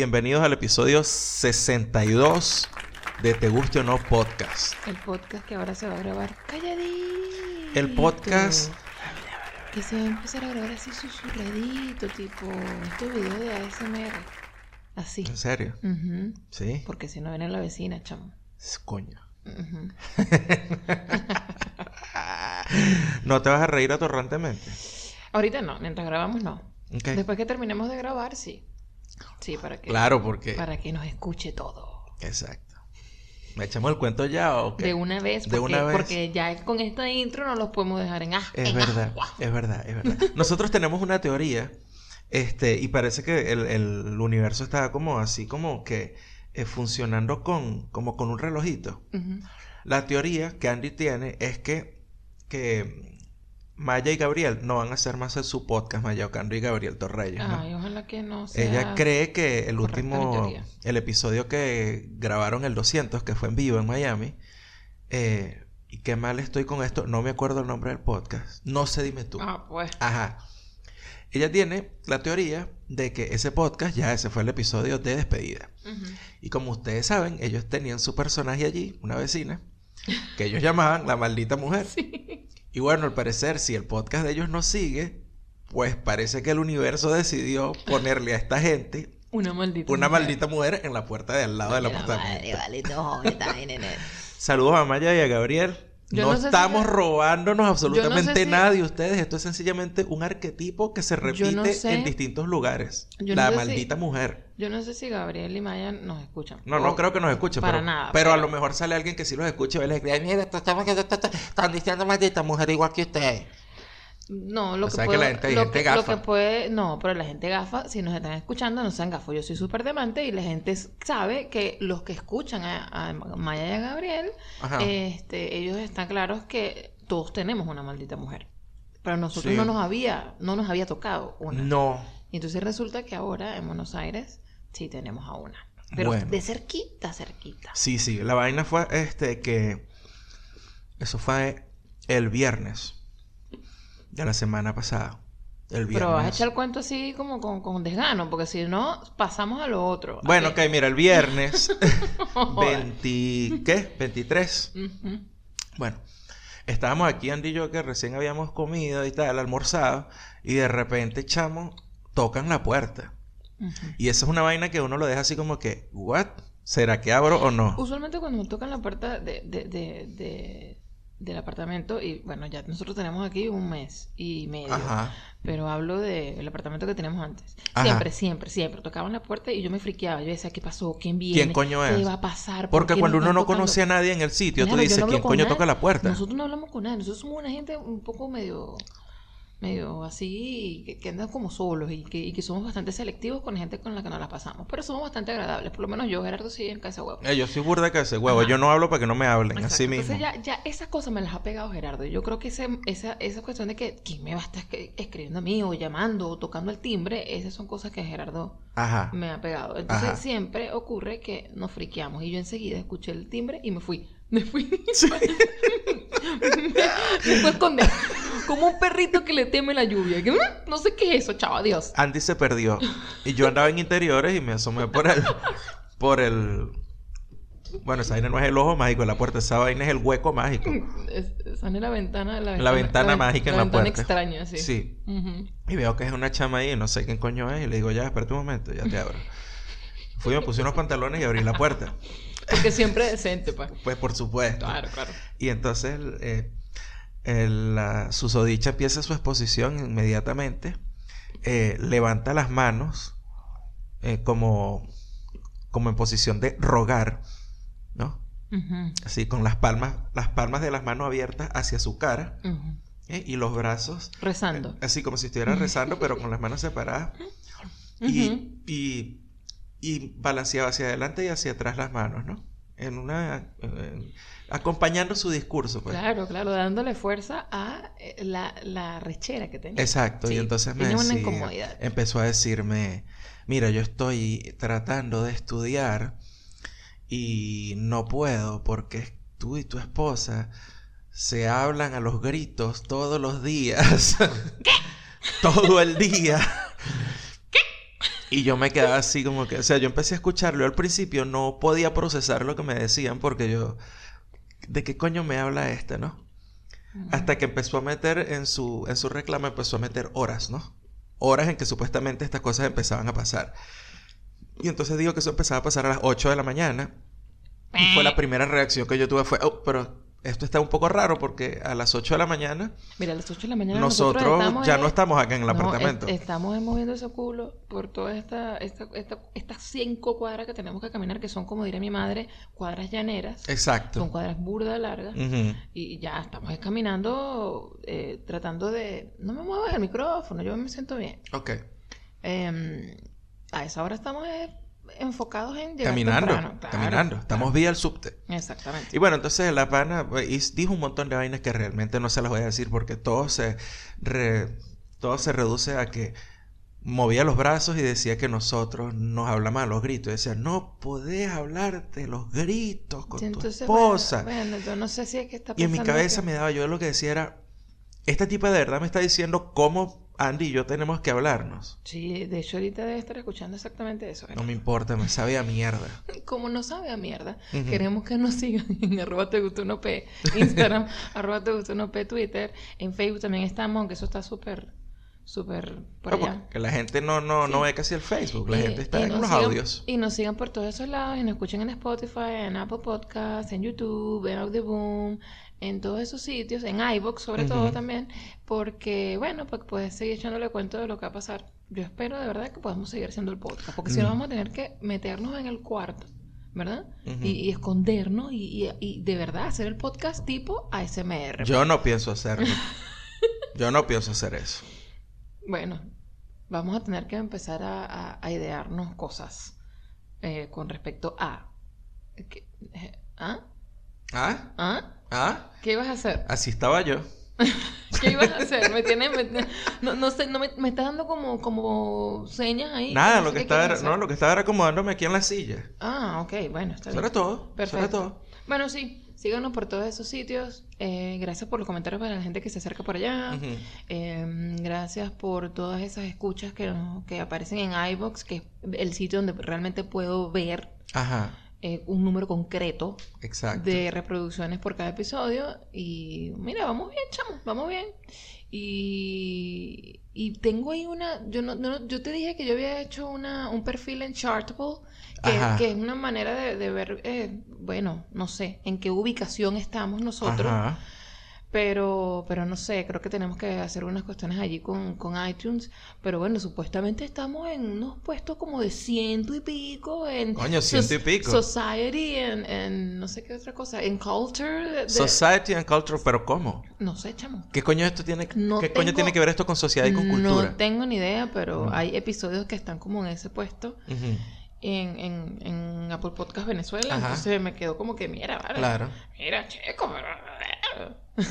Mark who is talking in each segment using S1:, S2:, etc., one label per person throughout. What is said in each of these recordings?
S1: Bienvenidos al episodio 62 de Te Guste o No Podcast.
S2: El podcast que ahora se va a grabar calladito.
S1: El podcast...
S2: Que se va a empezar a grabar así susurradito, tipo estos videos de ASMR. Así.
S1: ¿En serio? Sí.
S2: Porque si no viene la vecina, chamo.
S1: Coño. ¿No te vas a reír atorrantemente?
S2: Ahorita no, mientras grabamos no. Después que terminemos de grabar, sí. Sí, para que,
S1: Claro, porque...
S2: para que nos escuche todo.
S1: Exacto. ¿Me echamos el cuento ya o qué?
S2: De una vez,
S1: De
S2: porque,
S1: una vez.
S2: porque ya con esta intro no los podemos dejar en ah,
S1: Es
S2: en
S1: verdad,
S2: agua.
S1: es verdad, es verdad. Nosotros tenemos una teoría, este, y parece que el, el universo está como así, como que eh, funcionando con, como con un relojito. La teoría que Andy tiene es que, que Maya y Gabriel no van a hacer más en su podcast, Maya Ocando y Gabriel Torreyes, ¿no?
S2: Ay, ojalá que no sea...
S1: Ella cree que el último, el episodio que grabaron el 200, que fue en vivo en Miami, eh, y qué mal estoy con esto, no me acuerdo el nombre del podcast, no sé, dime tú.
S2: Ah, pues.
S1: Ajá. Ella tiene la teoría de que ese podcast, ya ese fue el episodio de despedida. Y como ustedes saben, ellos tenían su personaje allí, una vecina, que ellos llamaban la maldita mujer. Y bueno, al parecer, si el podcast de ellos no sigue, pues parece que el universo decidió ponerle a esta gente
S2: Una maldita
S1: una
S2: mujer.
S1: maldita mujer en la puerta de al lado del
S2: Mira,
S1: apartamento.
S2: madre, vale, no.
S1: Saludos a Maya y a Gabriel.
S2: Yo
S1: no,
S2: no sé
S1: estamos robándonos absolutamente nada de ustedes. Esto es sencillamente un arquetipo que se repite
S2: no sé-
S1: en distintos lugares.
S2: yo no
S1: la
S2: sé si-
S1: maldita mujer.
S2: Yo no sé si Gabriel y Maya nos escuchan.
S1: No, no creo que nos escuche.
S2: Para
S1: pero,
S2: nada.
S1: Pero a lo mejor sale alguien que sí los escuche y les "Ay, mira, están diciendo maldita mujer igual que ustedes.
S2: No, lo
S1: O
S2: que
S1: sea, que
S2: puedo...
S1: la gente- hay
S2: lo,
S1: gente
S2: que, lo
S1: gafa.
S2: que puede... No, pero la gente gafa, si nos están escuchando, no sean gafos. Yo soy súper demante y la gente sabe que los que escuchan a, a Maya y a Gabriel,
S1: Ajá.
S2: este, ellos están claros que todos tenemos una maldita mujer. Pero a nosotros
S1: Sí.
S2: no nos había, no nos había tocado una.
S1: No.
S2: Y entonces resulta que ahora en Buenos Aires sí tenemos a una. Pero
S1: Bueno.
S2: de cerquita, cerquita.
S1: Sí, sí. La vaina fue este que. Eso fue el viernes de la semana pasada. El viernes.
S2: Pero vas a echar el cuento así como con, con desgano, porque si no, pasamos a lo otro.
S1: Bueno,
S2: ¿A
S1: ok, mira, el viernes
S2: Joder.
S1: 20, ¿qué? 23.
S2: Ujú.
S1: Bueno, estábamos aquí Andy y yo que recién habíamos comido y tal, almorzado, y de repente, chamo, tocan la puerta. Y eso es una vaina que uno lo deja así como que, ¿what? ¿Será que abro o no?
S2: Usualmente cuando me tocan la puerta de, de- de- de- del apartamento, y bueno, ya nosotros tenemos aquí un mes y medio,
S1: Ajá.
S2: pero hablo del apartamento que teníamos antes.
S1: Ajá.
S2: Siempre, siempre, siempre tocaban la puerta y yo me friqueaba. Yo decía, ¿qué pasó? ¿Quién viene?
S1: ¿Quién coño
S2: ¿Qué
S1: es?
S2: va a pasar? ¿Por
S1: Porque
S2: qué
S1: cuando uno no conoce a nadie en el sitio,
S2: Claro,
S1: tú dices,
S2: no
S1: ¿quién coño
S2: nadie.
S1: toca la puerta?
S2: Nosotros no hablamos con nadie. Nosotros somos una gente un poco medio medio así que, que andan como solos y que, y que somos bastante selectivos con gente con la que nos la pasamos pero somos bastante agradables por lo menos yo Gerardo sí en casa huevo
S1: Eh, yo soy burda que ese huevo. Yo no hablo para que no me hablen,
S2: Exacto.
S1: así mismo.
S2: Entonces ya, ya esas cosas me las ha pegado Gerardo. Yo creo que ese, esa, esa cuestión de que quién me va a estar escri- escribiendo a mí o llamando o tocando el timbre, esas son cosas que Gerardo
S1: Ajá.
S2: me ha pegado. Entonces
S1: Ajá.
S2: siempre ocurre que nos friqueamos y yo enseguida escuché el timbre y me fui. Me fui. me fui a esconder. Como un perrito que le teme la lluvia. Que, "Mm, no sé qué es eso, chao, adiós.
S1: Andy se perdió. Y yo andaba en interiores y me asomé por el. Por el. Bueno, esa vaina no es el ojo mágico de la puerta, esa vaina es el hueco mágico.
S2: Es- Esa es la ventana. La ventana,
S1: La ventana
S2: ven-
S1: mágica en
S2: la
S1: la
S2: ventana
S1: puerta.
S2: extraña, sí.
S1: Sí.
S2: Ujú.
S1: Y veo que es una chama ahí, no sé quién coño es. Y le digo, ya, espérate un momento, ya te abro. Fui, me puse unos pantalones y abrí la puerta.
S2: Porque siempre decente, pues.
S1: Pues por supuesto.
S2: Claro, claro.
S1: Y entonces eh, el, la susodicha empieza su exposición inmediatamente. eh, levanta las manos eh, como, como en posición de rogar, ¿no? Así con las palmas, las palmas de las manos abiertas hacia su cara. ¿eh? y los brazos
S2: Rezando.
S1: así como si estuviera rezando, pero con las manos separadas. Y, y, y balanceaba hacia adelante y hacia atrás las manos, ¿no? En una... acompañando su discurso, pues.
S2: Claro, claro, dándole fuerza a eh, la, la rechera que tenía.
S1: Exacto, y entonces me
S2: una incomodidad.
S1: empezó a decirme, mira, yo estoy tratando de estudiar y no puedo porque tú y tu esposa se hablan a los gritos todos los días. Todo el día. Y yo me quedaba así como que, o sea, yo empecé a escucharlo. Al principio no podía procesar lo que me decían porque yo, ¿de qué coño me habla este, no? Hasta que empezó a meter en su, en su reclamo, empezó a meter horas, ¿no? Horas en que supuestamente estas cosas empezaban a pasar. Y entonces digo que eso empezaba a pasar a las 8 de la mañana. Y fue la primera reacción que yo tuve fue, oh, pero esto está un poco raro porque a las 8 de la mañana...
S2: Mira, a las 8 de la mañana
S1: nosotros, ya
S2: en-
S1: no estamos acá en el
S2: No,
S1: apartamento.
S2: est- estamos moviendo ese culo por todas esta, esta, esta- estas cinco cuadras que tenemos que caminar, que son, como diría mi madre, cuadras llaneras.
S1: Exacto.
S2: Son cuadras burda largas. Y ya estamos caminando, eh, tratando de... No me muevas el micrófono, yo me siento bien.
S1: Ok.
S2: Em, a esa hora estamos eh, enfocados en llegar
S1: Caminando,
S2: temprano. Claro,
S1: caminando. Estamos vía el subte.
S2: Exactamente.
S1: Y bueno, entonces la pana pues, dijo un montón de vainas que realmente no se las voy a decir porque todo se, re- todo se reduce a que movía los brazos y decía que nosotros nos hablamos a los gritos. Decía, no podés hablar de los gritos con tu esposa.
S2: Bueno, bueno, yo no sé si es que está
S1: y en mi cabeza
S2: que-
S1: me daba, yo lo que decía era, esta tipa de verdad me está diciendo cómo Andy y yo tenemos que hablarnos.
S2: Sí, de hecho ahorita debe estar escuchando exactamente eso. ¿eh?
S1: No me importa, me sabe a mierda.
S2: Como no sabe a mierda,
S1: Ujú.
S2: queremos que nos sigan en arroba te gustó no p, Instagram, arroba te gustó no p, Twitter, en Facebook también estamos, aunque eso está súper, súper por
S1: No,
S2: allá.
S1: porque la gente no, no, no
S2: Sí.
S1: ve casi el Facebook, la
S2: Y-
S1: gente está en los
S2: sigan-
S1: audios.
S2: Y nos sigan por todos esos lados y nos escuchen en Spotify, en Apple Podcasts, en YouTube, en Audioboom, en todos esos sitios, en iVoox sobre todo también, porque, bueno, pues puedes seguir echándole cuento de lo que va a pasar. Yo espero de verdad que podamos seguir haciendo el podcast, porque si no
S1: Mm.
S2: vamos a tener que meternos en el cuarto, ¿verdad? Y, y escondernos y, y- y de verdad hacer el podcast tipo ASMR.
S1: Yo no pienso hacerlo. Yo no pienso hacer eso.
S2: Bueno, vamos a tener que empezar a, a- a idearnos cosas eh, con respecto a... ¿Qué, eh, ¿Ah?
S1: ¿Ah?
S2: ¿Ah?
S1: ¿Ah?
S2: ¿Qué ibas a hacer?
S1: Así estaba yo.
S2: ¿Qué ibas a hacer? Me tiene, me- no, no sé, no me, me está dando como, como señas ahí.
S1: Nada,
S2: no
S1: lo que estaba era, no, lo que estaba era acomodándome aquí en la silla.
S2: Ah, ok, bueno, está bien.
S1: era todo.
S2: Perfecto.
S1: todo.
S2: Bueno, sí, síganos por todos esos sitios. Eh, gracias por los comentarios para la gente que se acerca por allá.
S1: Ujú.
S2: Eh, gracias por todas esas escuchas que, que aparecen en iBox, que es el sitio donde realmente puedo ver
S1: Ajá,
S2: eh, un número concreto
S1: exacto.
S2: de reproducciones por cada episodio. Y mira, vamos bien, chamo, vamos bien. Y, y tengo ahí una. Yo no, no- yo te dije que yo había hecho una, un perfil en Chartable, que, que es una manera de, de ver, eh, bueno, no sé, en qué ubicación estamos nosotros.
S1: Ajá.
S2: Pero, pero no sé, creo que tenemos que hacer unas cuestiones allí con, con iTunes. Pero bueno, supuestamente estamos en unos puestos como de ciento y pico en
S1: Coño, ciento y pico.
S2: Society, en, en no sé qué otra cosa, en Culture. de-
S1: Society and Culture, pero ¿cómo?
S2: no sé, chamo.
S1: ¿Qué coño esto tiene,
S2: No
S1: qué coño tiene que ver esto con sociedad y con
S2: No
S1: cultura?
S2: tengo ni idea, pero
S1: Mm.
S2: hay episodios que están como en ese puesto en, en, en Apple Podcast Venezuela.
S1: Ajá.
S2: Entonces me quedó como que, mira, vale.
S1: Claro.
S2: Mira, checo, pero...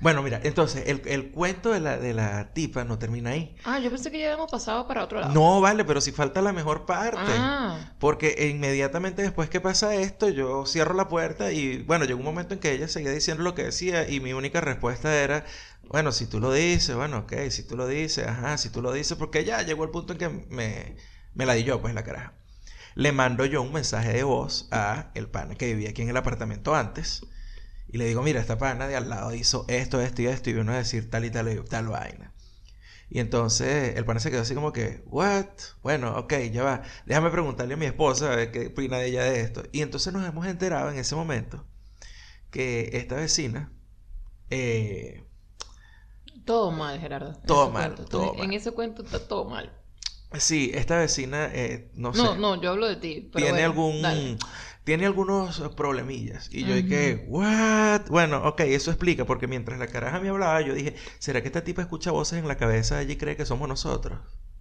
S1: Bueno, mira, entonces, el, el cuento de la, de la tipa no termina ahí.
S2: Ah, yo pensé que ya habíamos pasado para otro lado.
S1: No, vale, pero si falta la mejor parte.
S2: Ah.
S1: Porque inmediatamente después que pasa esto, yo cierro la puerta y bueno, llegó un momento en que ella seguía diciendo lo que decía y mi única respuesta era, bueno, si tú lo dices, bueno, ok, si tú lo dices, ajá, si tú lo dices, porque ya llegó el punto en que me, me la di yo, pues la caraja. Le mando yo un mensaje de voz a el pana que vivía aquí en el apartamento antes y le digo, mira, esta pana de al lado hizo esto, esto y esto y vino a decir tal y tal, y tal vaina. Y entonces el pana se quedó así como que, ¿what? Bueno, ok, ya va. Déjame preguntarle a mi esposa a ver qué opina de ella de esto. Y entonces nos hemos enterado en ese momento que esta vecina, eh,
S2: Todo mal, Gerardo.
S1: Todo mal,
S2: cuento.
S1: todo
S2: En-
S1: mal.
S2: En ese cuento está todo mal.
S1: sí, esta vecina, eh, no sé,
S2: No, no, yo hablo de ti. Pero
S1: tiene
S2: bueno,
S1: algún,
S2: dale.
S1: Tiene algunos problemillas. Y yo dije, ¿what? Bueno, ok, eso explica, porque mientras la caraja me hablaba, yo dije, ¿será que esta tipa escucha voces en la cabeza de ella y cree que somos nosotros?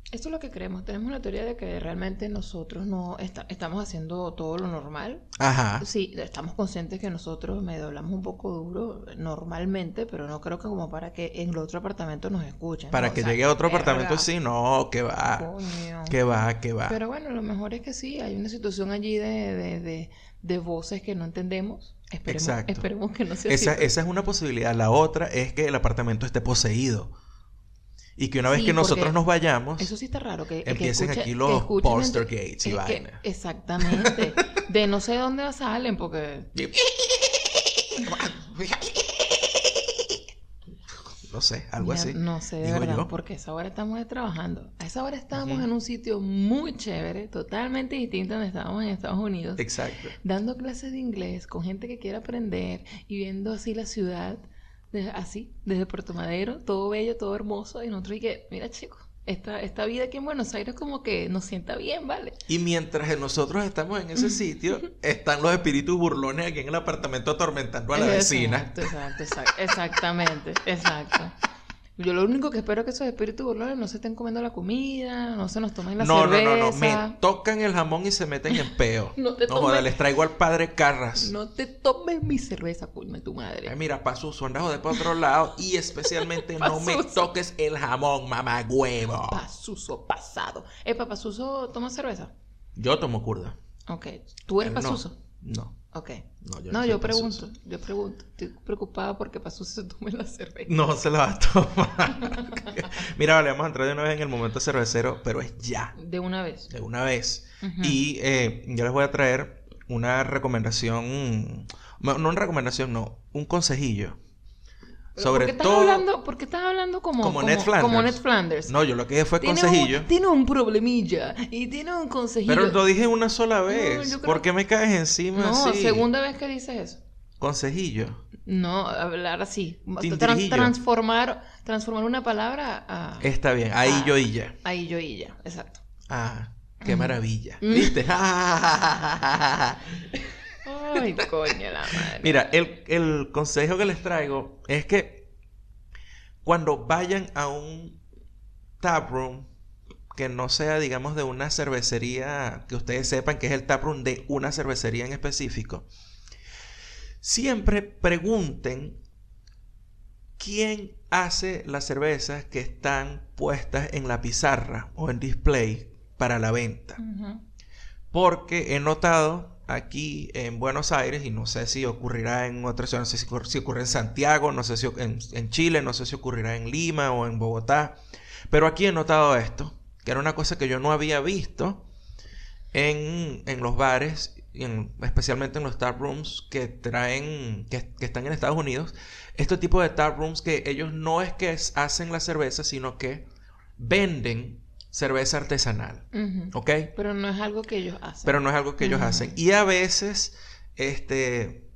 S2: Esto es lo que creemos. Tenemos la teoría de que realmente nosotros no esta- estamos haciendo todo lo normal.
S1: Ajá.
S2: Sí, estamos conscientes que nosotros me doblamos un poco duro normalmente, pero no creo que como para que en el otro apartamento nos escuchen.
S1: Para
S2: ¿no? O
S1: que
S2: sea,
S1: llegue a otro apartamento, sí, no, que va.
S2: coño.
S1: Que va, que va.
S2: Pero bueno, lo mejor es que sí, hay una situación allí de, de, de, de voces que no entendemos. Esperemos,
S1: Exacto.
S2: esperemos que no sea
S1: Esa,
S2: así.
S1: esa es una posibilidad. La otra es que el apartamento esté poseído. Y que una vez
S2: Sí,
S1: que nosotros nos vayamos,
S2: Eso sí está raro. Que, que
S1: Empiecen
S2: escuche-
S1: aquí
S2: que
S1: los poster
S2: gente-
S1: gates y
S2: que-
S1: vaina.
S2: exactamente. de no sé dónde salen, porque.
S1: no sé, algo
S2: Mira,
S1: así.
S2: No sé, de
S1: digo
S2: verdad,
S1: yo.
S2: porque a esa hora estamos trabajando. A esa hora estábamos en un sitio muy chévere, totalmente distinto a donde estábamos en Estados Unidos,
S1: Exacto.
S2: dando clases de inglés con gente que quiere aprender y viendo así la ciudad, así, desde Puerto Madero, todo bello, todo hermoso. Y nosotros, y que, mira, chicos, esta, esta vida aquí en Buenos Aires como que nos sienta bien, ¿vale?
S1: Y mientras nosotros estamos en ese sitio, están los espíritus burlones aquí en el apartamento atormentando a la vecina.
S2: Exacto, exacto, exactamente, exacto. Yo lo único que espero es que esos espíritus burlones no se estén comiendo la comida, no se nos tomen la
S1: No, no,
S2: cerveza.
S1: no, no. Me tocan el jamón y se meten en peo.
S2: No te
S1: No joda,
S2: tomes-
S1: les traigo al padre Carras.
S2: No te tomes mi cerveza, coño tu
S1: Ay,
S2: madre.
S1: mira, Pasuso, anda joder para otro lado y especialmente no me toques el jamón, mamá huevo.
S2: Pasuso pasado. Eh, Pasuso toma cerveza.
S1: Yo tomo curda.
S2: Ok. ¿Tú eres
S1: no.
S2: Pasuso?
S1: No,
S2: Ok.
S1: no, yo
S2: No, pregunto, yo pregunto. Estoy preocupada porque Pasuso se tome la cerveza.
S1: No se la va a tomar. Mira, vale, vamos a entrar de una vez en el momento cervecero, pero es ya,
S2: De una vez.
S1: de una vez. Y eh, yo les voy a traer una recomendación, no una recomendación, no, un consejillo. Sobre
S2: ¿por qué estás
S1: todo...
S2: hablando, ¿Por qué estás hablando como,
S1: Como Ned Flanders.
S2: como Ned Flanders?
S1: No, yo lo que dije fue
S2: Tiene
S1: consejillo.
S2: un, tiene un problemilla y tiene un consejillo.
S1: Pero lo dije una sola vez.
S2: creo-
S1: ¿Por qué me caes encima
S2: No,
S1: así?
S2: segunda vez que dices eso.
S1: Consejillo.
S2: No, hablar así. Transformar, transformar una palabra a
S1: Está bien. Ahí
S2: Ah.
S1: yo y ya.
S2: ahí yo y ya. Exacto.
S1: Ah, qué maravilla.
S2: Mm.
S1: ¿Viste?
S2: Ay, coño la madre.
S1: Mira, el, el consejo que les traigo es que cuando vayan a un taproom que no sea, digamos, de una cervecería, que ustedes sepan que es el taproom de una cervecería en específico, siempre pregunten quién hace las cervezas que están puestas en la pizarra o en display para la venta. Porque he notado aquí en Buenos Aires, y no sé si ocurrirá en otra ciudad, no sé si, si ocurre en Santiago, no sé si en, en Chile, no sé si ocurrirá en Lima o en Bogotá, pero aquí he notado esto, que era una cosa que yo no había visto en, en los bares, en- especialmente en los tap rooms que traen, que, que están en Estados Unidos, este tipo de tap rooms que ellos no es que hacen la cerveza, sino que venden cerveza artesanal. ¿ok?
S2: Pero no es algo que ellos hacen.
S1: pero no es algo que ellos hacen. Y a veces, este,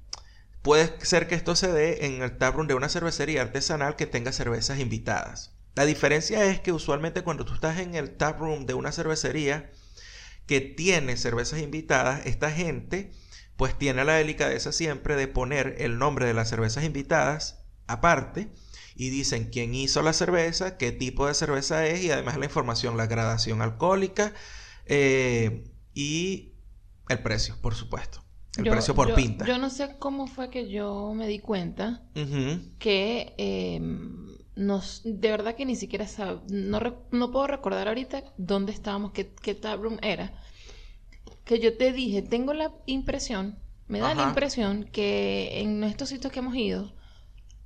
S1: puede ser que esto se dé en el taproom de una cervecería artesanal que tenga cervezas invitadas. La diferencia es que usualmente cuando tú estás en el taproom de una cervecería que tiene cervezas invitadas, esta gente pues tiene la delicadeza siempre de poner el nombre de las cervezas invitadas aparte y dicen quién hizo la cerveza, qué tipo de cerveza es y además la información, la gradación alcohólica eh, y el precio, por supuesto. El
S2: Yo-
S1: precio por
S2: yo-
S1: pinta.
S2: Yo no sé cómo fue que yo me di cuenta que eh, nos, de verdad que ni siquiera sab- no, re- no puedo recordar ahorita dónde estábamos, qué, qué taproom era. Que yo te dije, tengo la impresión, me da la impresión que en estos sitios que hemos ido,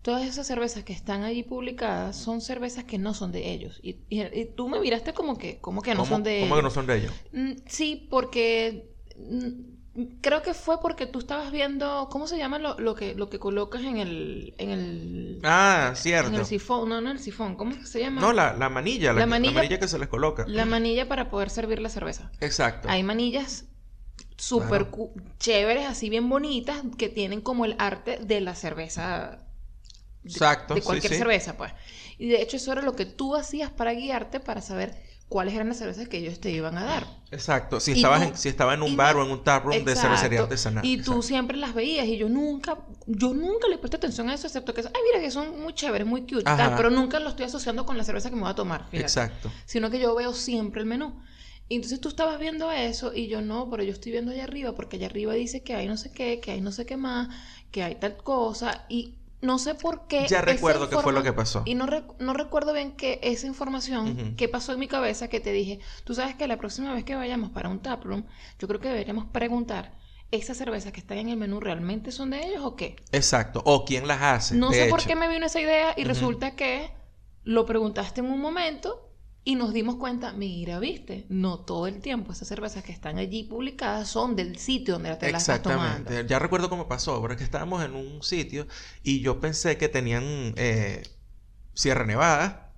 S2: todas esas cervezas que están allí publicadas son cervezas que no son de ellos. Y, y- y tú me miraste como que, como que no
S1: ¿Cómo,
S2: son de
S1: cómo
S2: ellos.
S1: que no son de ellos?
S2: Mm, Sí, porque mm, creo que fue porque tú estabas viendo, ¿cómo se llama lo, lo que lo que colocas en el en el
S1: Ah,
S2: en
S1: cierto.
S2: el sifón? No, no el sifón, ¿cómo se llama?
S1: No, la, la manilla, la,
S2: La
S1: que- la
S2: manilla-
S1: que se les coloca.
S2: La manilla para poder servir la cerveza.
S1: Exacto.
S2: Hay manillas súper
S1: Claro.
S2: chéveres, así bien bonitas, que tienen como el arte de la cerveza.
S1: Exacto,
S2: De cualquier
S1: sí.
S2: cerveza, pues. Y de hecho, eso era lo que tú hacías para guiarte para saber cuáles eran las cervezas que ellos te iban a dar.
S1: Exacto. Si
S2: Y
S1: estabas
S2: tú-
S1: en, si estaba en un bar
S2: no-
S1: o en un taproom de cervecería artesanal.
S2: Y tú
S1: Exacto.
S2: siempre las veías y yo nunca, yo nunca le presté atención a eso, excepto que, ay, mira que son muy chéveres, muy cute, tal, pero nunca lo estoy asociando con la cerveza que me voy a tomar, fíjate.
S1: Exacto.
S2: Sino que yo veo siempre el menú. Y entonces tú estabas viendo eso y yo no, pero yo estoy viendo allá arriba porque allá arriba dice que hay no sé qué, que hay no sé qué más, que hay tal cosa y no sé por qué.
S1: Ya recuerdo qué fue lo que pasó.
S2: Y no, rec- no recuerdo bien que esa información
S1: Ujú.
S2: que pasó en mi cabeza que te dije, tú sabes que la próxima vez que vayamos para un taproom, yo creo que deberíamos preguntar, ¿esas cervezas que están en el menú realmente son de ellos o qué?
S1: Exacto. O quién las hace.
S2: No sé por qué me vino esa idea y resulta que lo preguntaste en un momento y nos dimos cuenta, mira, viste, no todo el tiempo esas cervezas que están allí publicadas son del sitio donde te las estás tomando.
S1: Exactamente. Ya recuerdo cómo pasó, porque estábamos en un sitio y yo pensé que tenían eh, Sierra Nevada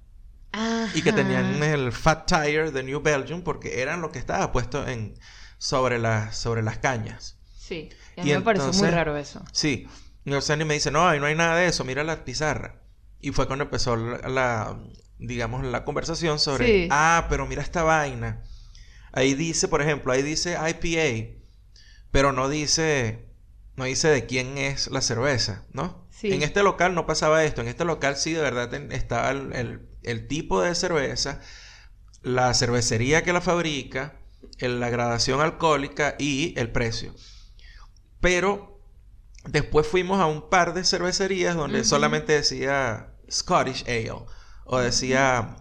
S1: y que tenían el Fat Tire de New Belgium porque eran lo que estaba puesto en sobre las sobre las cañas.
S2: Sí, y a mí me pareció muy raro eso.
S1: Sí. Y me dice, no, ahí no hay nada de eso, mira la pizarra. Y fue cuando empezó la, digamos, la conversación sobre, ah, pero mira esta vaina. Ahí dice, por ejemplo, ahí dice IPA, pero no dice, no dice de quién es la cerveza, ¿no? Sí. En este local no pasaba esto, en este local sí de verdad estaba el, el, tipo de cerveza, la cervecería que la fabrica, la gradación alcohólica y el precio. Pero después fuimos a un par de cervecerías donde solamente decía Scottish Ale o decía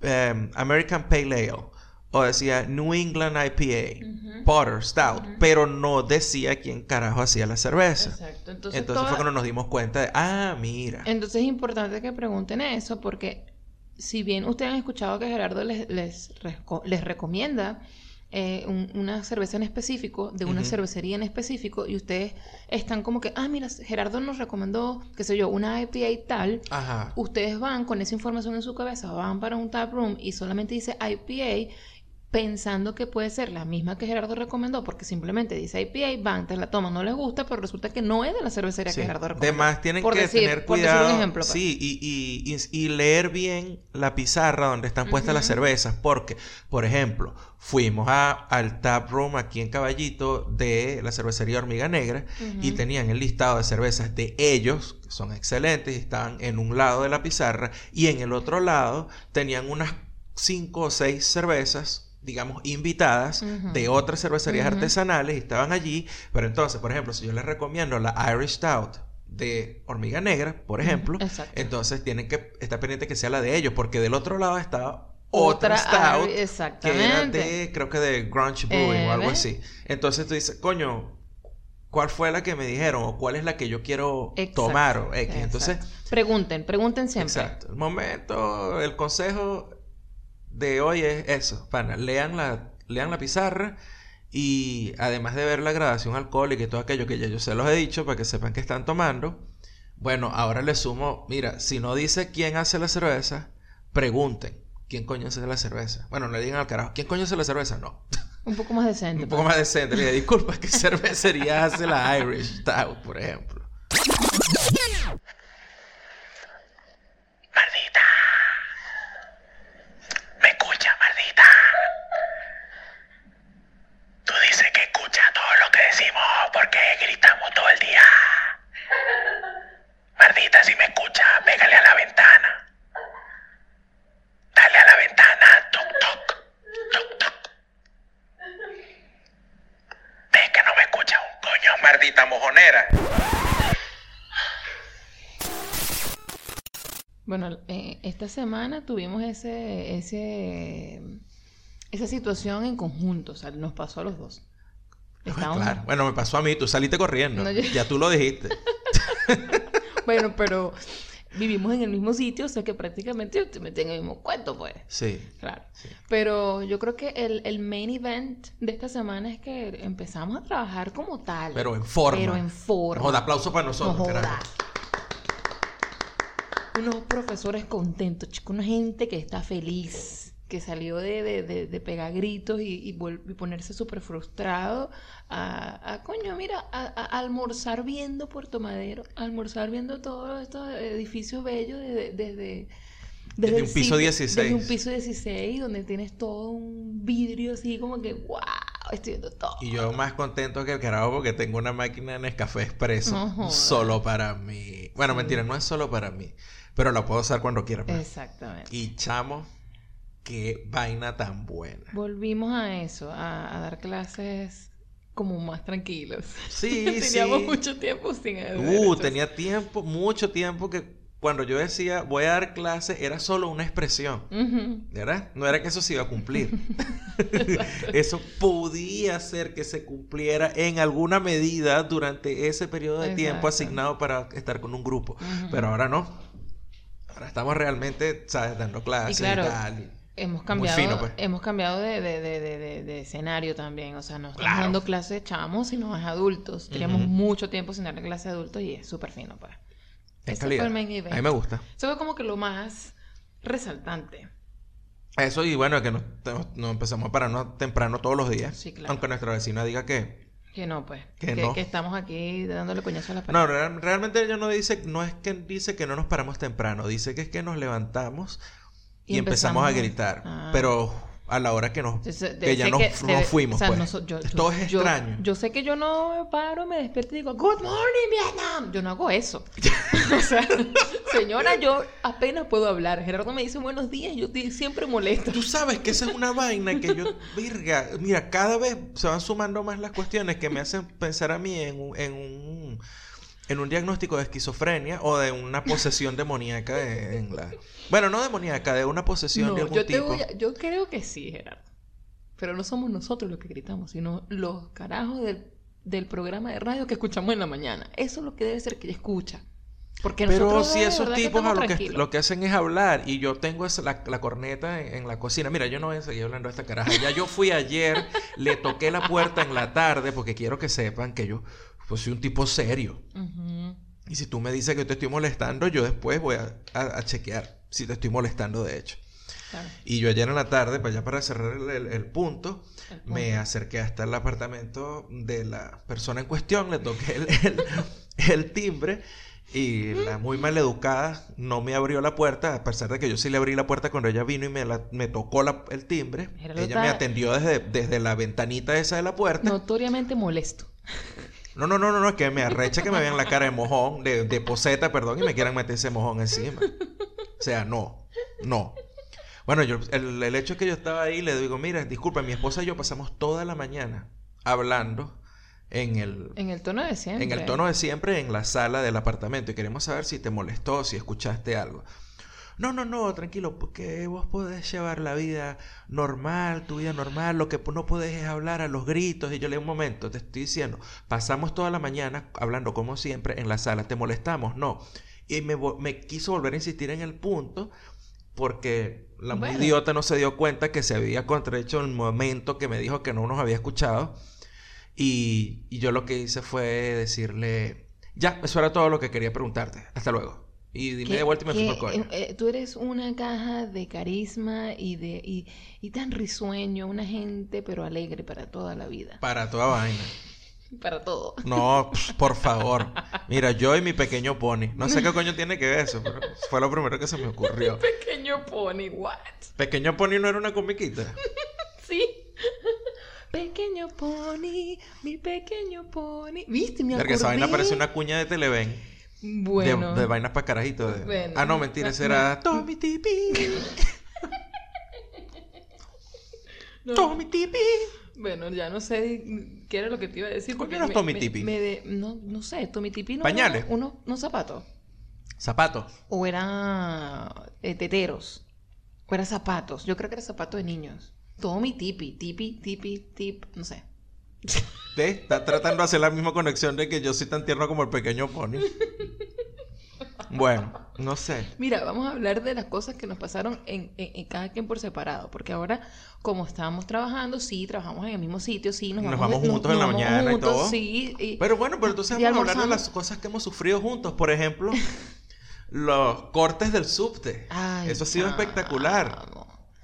S1: em, American Pale Ale, o decía New England IPA, Potter, Stout, pero no decía quién carajo hacía la cerveza. Exacto. Entonces, fue cuando nos dimos cuenta de, ah, mira.
S2: Entonces es importante que pregunten eso porque si bien ustedes han escuchado que Gerardo les, les, les recomienda eh, una cerveza en específico, de una cervecería en específico, y ustedes están como que, ah, mira, Gerardo nos recomendó, qué sé yo, una IPA tal, ustedes van con esa información en su cabeza, van para un tap room y solamente dice IPA pensando que puede ser la misma que Gerardo recomendó, porque simplemente dice IPA, van, te la toman, no les gusta, pero resulta que no es de la cervecería que Gerardo recomendó.
S1: Además, tienen que tener cuidado. ejemplo, pues. Sí, y, y, leer bien la pizarra donde están puestas las cervezas, porque, por ejemplo, fuimos a, al tap room aquí en Caballito de la cervecería Hormiga Negra y tenían el listado de cervezas de ellos, que son excelentes, y estaban en un lado de la pizarra, y en el otro lado tenían unas cinco o seis cervezas digamos, invitadas de otras cervecerías artesanales y estaban allí. Pero entonces, por ejemplo, si yo les recomiendo la Irish Stout de Hormiga Negra, por ejemplo, entonces tienen que estar pendiente que sea la de ellos, porque del otro lado estaba otra, Stout que era de, creo que de Grunge Brewing o algo así. Entonces tú dices, coño, ¿cuál fue la que me dijeron? ¿O cuál es la que yo quiero tomar? O Entonces...
S2: Pregunten, pregunten siempre.
S1: Exacto. El momento, el consejo de hoy es eso, pana, lean la, lean la pizarra y además de ver la gradación alcohólica y todo aquello que ya yo se los he dicho para que sepan que están tomando, bueno, ahora le sumo, mira, si no dice quién hace la cerveza, pregunten quién coño hace la cerveza. Bueno, no le digan al carajo, ¿quién coño hace la cerveza? No.
S2: Un poco más decente.
S1: Un poco más decente. Le digo, disculpa, ¿qué cervecería hace la Irish Stout, por ejemplo?
S2: Esta semana tuvimos ese, ese, esa situación en conjunto, o sea, nos pasó a los dos.
S1: claro. Bueno, me pasó a mí, tú saliste corriendo. Ya tú lo dijiste.
S2: bueno, pero vivimos en el mismo sitio, o sea que prácticamente yo te metí en el mismo cuento, pues.
S1: Sí.
S2: Claro. Pero yo creo que el, el, main event de esta semana es que empezamos a trabajar como tal.
S1: Pero en forma.
S2: Pero en forma.
S1: Joda, aplauso para nosotros,
S2: unos profesores contentos, chicos, una gente que está feliz, que salió de, de, de, pegar gritos y, y, ponerse súper frustrado a, coño, mira, a, almorzar viendo Puerto Madero, almorzar viendo todos estos edificios bellos desde...
S1: Desde, un piso 16.
S2: Desde un piso 16, donde tienes todo un vidrio así como que, wow, estoy viendo todo.
S1: Y yo más contento que el carajo porque tengo una máquina en Nescafé Expreso solo para mí. Bueno, mentira, no es solo para mí. Pero la puedo usar cuando quiera. Pues.
S2: Exactamente.
S1: Y chamo, qué vaina tan buena.
S2: Volvimos a eso, a, dar clases como más tranquilos.
S1: Sí,
S2: Teníamos mucho tiempo sin
S1: Uh, tenía tiempo, mucho tiempo que cuando yo decía voy a dar clases era solo una expresión. ¿Verdad? No era que eso se iba a cumplir. eso podía ser que se cumpliera en alguna medida durante ese periodo de tiempo asignado para estar con un grupo. Pero ahora no Ahora estamos realmente, ¿sabes? Dando clases y,
S2: claro,
S1: tal.
S2: Hemos cambiado,
S1: fino, pues.
S2: hemos cambiado de, de, de, de, escenario también. O sea, no estamos
S1: Claro.
S2: dando clases de chamos, sino es adultos. Teníamos
S1: Ujú.
S2: mucho tiempo sin dar clases de adultos y es súper fino, pues. Ese
S1: calidad.
S2: fue el main event.
S1: A mí me gusta.
S2: Eso fue como que lo más resaltante.
S1: Eso y bueno, que nos, nos- nos empezamos a pararnos temprano todos los días.
S2: Sí, claro.
S1: Aunque nuestra vecina diga que...
S2: Que no, pues.
S1: Que
S2: Que,
S1: no.
S2: que estamos aquí dándole coñazo a la pared.
S1: No, real- realmente ella no dice, no es que dice que no nos paramos temprano, dice que es que nos levantamos y,
S2: Y
S1: empezamos, a
S2: empezamos a-
S1: gritar.
S2: Ah.
S1: Pero a la hora que nos...
S2: Entonces,
S1: que ya nos,
S2: que
S1: nos
S2: debe-
S1: fuimos,
S2: o sea,
S1: pues.
S2: noso- yo-
S1: Todo
S2: yo-
S1: es extraño.
S2: Yo sé que yo no me paro, me despierto y digo, Good morning, Vietnam. Yo no hago eso. o sea, señora, yo apenas puedo hablar. Gerardo me dice buenos días, yo siempre molesto.
S1: Tú sabes que esa es una vaina que yo, virga, mira, cada vez se van sumando más las cuestiones que me hacen pensar a mí en un, en un, en un diagnóstico de esquizofrenia o de una posesión demoníaca de- en la... Bueno, no demoníaca, de una posesión
S2: No,
S1: de algún
S2: yo, te
S1: tipo.
S2: voy a- yo creo que sí, Gerardo. Pero no somos nosotros los que gritamos, sino los carajos del, del programa de radio que escuchamos en la mañana. Eso es lo que debe ser que ella escucha. Porque
S1: Pero si esos
S2: que
S1: tipos a
S2: estamos
S1: lo que, lo que hacen es hablar y yo tengo esa- la, la corneta en, en la cocina. Mira, yo no voy a seguir hablando de esta caraja. Ya yo fui ayer, le toqué la puerta en la tarde porque quiero que sepan que yo pues, soy un tipo serio.
S2: Ujú.
S1: Y si tú me dices que te estoy molestando, yo después voy a, a- a chequear si te estoy molestando de hecho.
S2: Claro.
S1: Y yo ayer en la tarde, pues ya para cerrar el, el- el punto,
S2: El
S1: me acerqué hasta el apartamento de la persona en cuestión, le toqué el, timbre y la muy maleducada no me abrió la puerta, a pesar de que yo sí le abrí la puerta cuando ella vino y me, la- me tocó la- el timbre. Ella me atendió desde, desde la ventanita esa de la puerta.
S2: Notoriamente molesto.
S1: No, no, no, no, no, es que me arrecha que me vean la cara de mojón, de, de poseta, perdón, y me quieran meter ese mojón encima. O sea, no, no. Bueno, yo, el, el hecho es que yo estaba ahí, le digo, mira, disculpa, mi esposa y yo pasamos toda la mañana hablando en el,
S2: En el tono de siempre.
S1: en el tono de siempre en la sala del apartamento y queremos saber si te molestó, si escuchaste algo. No, no, no, tranquilo, porque vos podés llevar la vida normal, tu vida normal, lo que no podés es hablar a los gritos. Y yo le digo, un momento, te estoy diciendo, pasamos toda la mañana hablando como siempre en la sala, ¿te molestamos? No. Y me, quiso volver a insistir en el punto porque la muy idiota no se dio cuenta que se había contrahecho el momento que me dijo que no nos había escuchado. Y, y yo lo que hice fue decirle, ya, eso era todo lo que quería preguntarte. Hasta luego. Y di
S2: Que-
S1: media vuelta y me fui por coño.
S2: eh, eh, tú eres una caja de carisma y de y, y tan risueño, una gente pero alegre para toda la vida,
S1: Para toda vaina.
S2: para todo.
S1: No, pf, por favor. Mira, yo y mi pequeño pony. No sé qué coño tiene que ver eso, pero fue lo primero que se me ocurrió.
S2: Pequeño pony, what?
S1: Pequeño pony no era una comiquita.
S2: Sí. Pequeño pony, mi pequeño pony. ¿Viste? Me
S1: Verga, esa vaina
S2: acordé.
S1: parece una cuña de Televen. De,
S2: Bueno.
S1: de vainas para carajitos. de-
S2: Bueno.
S1: ah, no, mentira, ese era Tommy Tipi.
S2: No.
S1: Tommy Tipi.
S2: Bueno, ya no sé qué era lo que te iba a decir.
S1: ¿Por qué no es Tommy
S2: me-
S1: Tipi?
S2: me de- no, no sé, Tommy Tipi no
S1: Pañales.
S2: unos, unos zapatos.
S1: Zapatos.
S2: O era eh, teteros. O era zapatos. Yo creo que era zapatos de niños. Tommy Tipi, Tipi, Tipi, Tip, no sé.
S1: ¿Ves? Está tratando de hacer la misma conexión de que yo soy tan tierno como el pequeño pony. Bueno, no sé.
S2: Mira, vamos a hablar de las cosas que nos pasaron en, en- en cada quien por separado, porque ahora, como estábamos trabajando, sí, trabajamos en el mismo sitio, sí, nos,
S1: Nos
S2: vamos,
S1: vamos juntos en la mañana y
S2: juntos,
S1: todo.
S2: sí, y-
S1: Pero bueno, pero entonces
S2: Y
S1: vamos a hablar de las cosas que hemos sufrido juntos. Por ejemplo, los cortes del subte.
S2: Ay,
S1: Eso ha sido espectacular.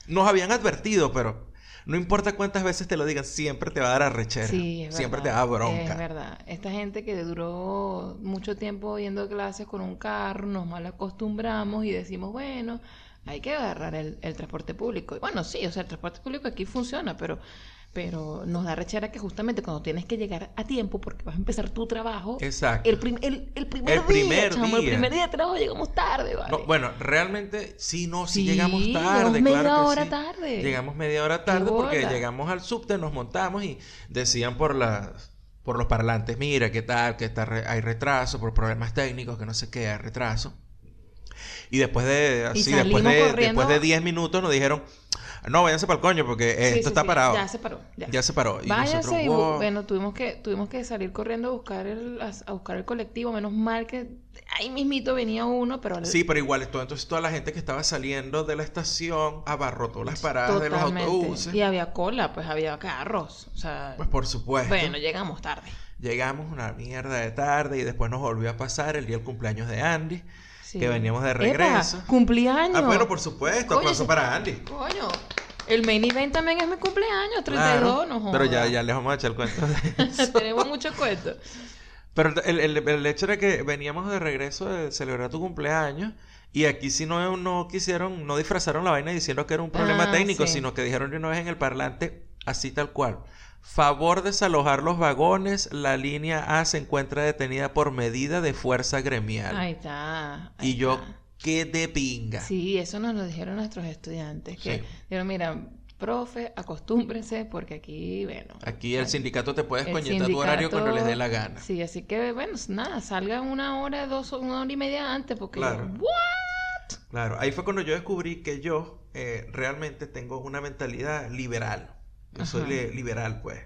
S1: Nos habían advertido, pero no importa cuántas veces te lo digan, siempre te va a dar arrechera.
S2: Sí, es
S1: siempre te
S2: verdad,
S1: da bronca.
S2: Es verdad. Esta gente que duró mucho tiempo yendo a clases con un carro, nos mal acostumbramos y decimos, bueno, hay que agarrar el, el transporte público. Y bueno, sí, o sea, el transporte público aquí funciona, pero, pero nos da rechera que justamente cuando tienes que llegar a tiempo porque vas a empezar tu trabajo,
S1: Exacto.
S2: el, prim- el, el primer
S1: El
S2: día,
S1: primer
S2: chamo, el
S1: día.
S2: primer día de trabajo llegamos tarde, ¿vale?
S1: No, bueno, realmente sí, no, sí,
S2: Sí,
S1: llegamos
S2: llegamos
S1: tarde,
S2: media
S1: claro que
S2: hora
S1: sí.
S2: tarde.
S1: Llegamos media hora tarde porque llegamos al subte, nos montamos y decían por las por los parlantes, mira, qué tal, que está re- hay retraso por problemas técnicos, que no sé qué, hay retraso. Y después de así, después de
S2: corriendo.
S1: después de 10 minutos nos dijeron, no, váyanse para el coño porque
S2: Sí,
S1: esto
S2: sí,
S1: está
S2: sí,
S1: parado.
S2: Ya se paró. Ya,
S1: Ya se paró. Y nosotros,
S2: y bueno, tuvimos que, tuvimos que salir corriendo a buscar el, a, a buscar el colectivo. Menos mal que ahí mismito venía uno, pero...
S1: Sí, pero igual, esto, entonces toda la gente que estaba saliendo de la estación abarrotó las paradas de los autobuses.
S2: Y había cola, pues había carros. O sea,
S1: Pues por supuesto.
S2: bueno, llegamos tarde.
S1: Llegamos una mierda de tarde y después nos volvió a pasar el día del cumpleaños de Andy,
S2: Sí.
S1: que veníamos de
S2: Epa,
S1: regreso.
S2: cumpleaños.
S1: Ah, bueno, por supuesto, aplauso
S2: sí.
S1: para Andy.
S2: Coño, el main event también es mi cumpleaños, 32,
S1: Claro,
S2: no jodas.
S1: pero ya, ya les vamos a echar el cuento de eso.
S2: Tenemos mucho cuento.
S1: Pero el, el- el hecho era que veníamos de regreso de celebrar tu cumpleaños y aquí sí no, no quisieron, no disfrazaron la vaina diciendo que era un problema
S2: Ah,
S1: técnico,
S2: sí.
S1: sino que dijeron de una vez en el parlante, así tal cual. Favor desalojar los vagones, la línea A se encuentra detenida por medida de fuerza gremial.
S2: Ahí está. ahí
S1: y yo,
S2: está.
S1: qué de pinga.
S2: Sí, eso nos lo dijeron nuestros estudiantes. Que
S1: Sí.
S2: dijeron, mira, profe, acostúmbrense porque aquí, bueno.
S1: Aquí el sindicato te puede
S2: el
S1: descoñetar tu horario cuando les dé la gana.
S2: Sí, así que, bueno, nada, salgan una hora, dos, una hora y media antes porque...
S1: Claro.
S2: ¿What?
S1: Claro, ahí fue cuando yo descubrí que yo eh, realmente tengo una mentalidad liberal. Yo soy li- liberal, pues.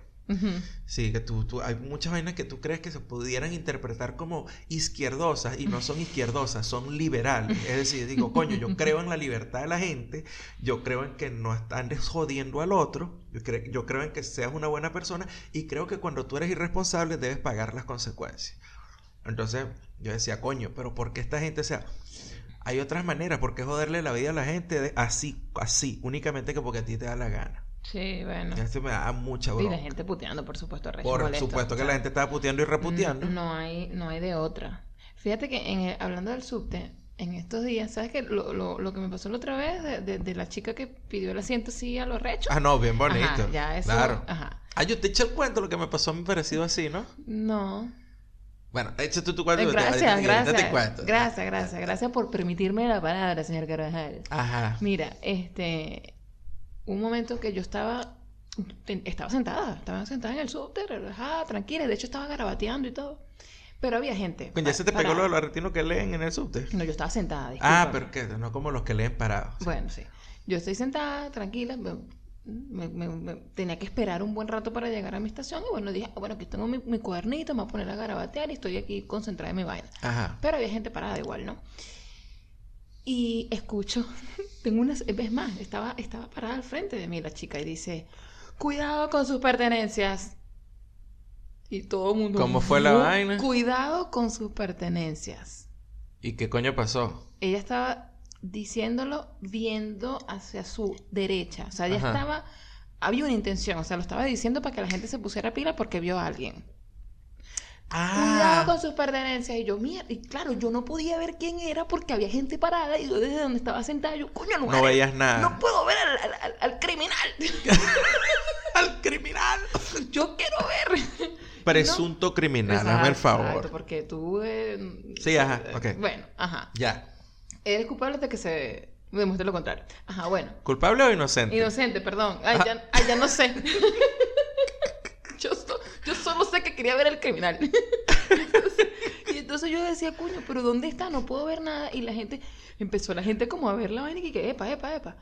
S1: Sí, que tú, tú- hay muchas vainas que tú crees que se pudieran interpretar como izquierdosas y no son izquierdosas, son liberales. Es decir, digo, coño, yo creo en la libertad de la gente, yo creo en que no andes jodiendo al otro, yo, cre- yo creo en que seas una buena persona y creo que cuando tú eres irresponsable debes pagar las consecuencias. Entonces yo decía, coño, pero ¿por qué esta gente, o sea, hay otras maneras, ¿por qué joderle la vida a la gente de- así, así, únicamente que porque a ti te da la gana?
S2: Sí, bueno.
S1: Esto me da mucha
S2: Y
S1: bronca.
S2: la gente puteando, por supuesto,
S1: Por
S2: molesto,
S1: supuesto
S2: o
S1: que
S2: sea,
S1: la gente estaba puteando y reputeando.
S2: n- No hay, no hay de otra. Fíjate que en el- hablando del subte, en estos días, ¿sabes qué? Lo, lo, lo que me pasó la otra vez de, de- de la chica que pidió el asiento así a los rechos.
S1: Ah, no, bien bonito.
S2: Ajá, ya eso.
S1: Claro.
S2: Ajá.
S1: Ah, yo te eché el cuento, lo que me pasó a mí parecido así, ¿no?
S2: No.
S1: Bueno, échate tú tu cuento. Y te-
S2: gracias, gracias. Gracias, gracias. Gracias por permitirme la palabra, señor Carvajal.
S1: Ajá.
S2: Mira, este, un momento que yo estaba, estaba sentada, estaba sentada en el subte, relajada, tranquila, de hecho estaba garabateando y todo, pero había gente.
S1: Coño, ya se te pegó lo de los argentinos que leen en el subte.
S2: No, yo estaba sentada,
S1: Ah,
S2: discúlpame.
S1: pero que no como los que leen parados.
S2: Bueno, sí. Yo estoy sentada, tranquila, me- me- me- me- tenía que esperar un buen rato para llegar a mi estación y bueno, dije, ah, bueno, aquí tengo mi, mi cuadernito, me voy a poner a garabatear y estoy aquí concentrada en mi vaina.
S1: Ajá.
S2: Pero había gente parada igual, ¿no? Y escucho, tengo unas, es más, estaba, estaba parada al frente de mí la chica y dice, cuidado con sus pertenencias. Y todo el mundo...
S1: ¿Cómo fue la
S2: "¿No?
S1: vaina?
S2: Cuidado con sus pertenencias.
S1: ¿Y qué coño pasó?
S2: Ella estaba diciéndolo viendo hacia su derecha. O sea, ella
S1: Ajá.
S2: estaba... Había una intención, o sea, lo estaba diciendo para que la gente se pusiera pila porque vio a alguien. Cuidado
S1: Ah,
S2: con sus pertenencias. Y yo, mierda, y claro, yo no podía ver quién era porque había gente parada y yo desde donde estaba sentada, yo, coño, no,
S1: no veías nada.
S2: no puedo ver al, al- al- al criminal.
S1: ¡Al criminal!
S2: yo quiero ver.
S1: Presunto criminal, hazme el
S2: Exacto,
S1: favor.
S2: exacto, porque tú... eh,
S1: Sí, ajá,
S2: eh,
S1: ok.
S2: Bueno, ajá.
S1: Ya.
S2: Eres culpable de que se demuestre lo contrario. Ajá, bueno.
S1: ¿Culpable o inocente?
S2: Inocente, perdón. Ay, ya, ay, ya no sé. yo, so- yo solo sé que quería ver al criminal. Entonces- y entonces yo decía, coño, pero ¿dónde está? No puedo ver nada. Y la gente, empezó la gente como a ver la vaina y que, epa, epa, epa.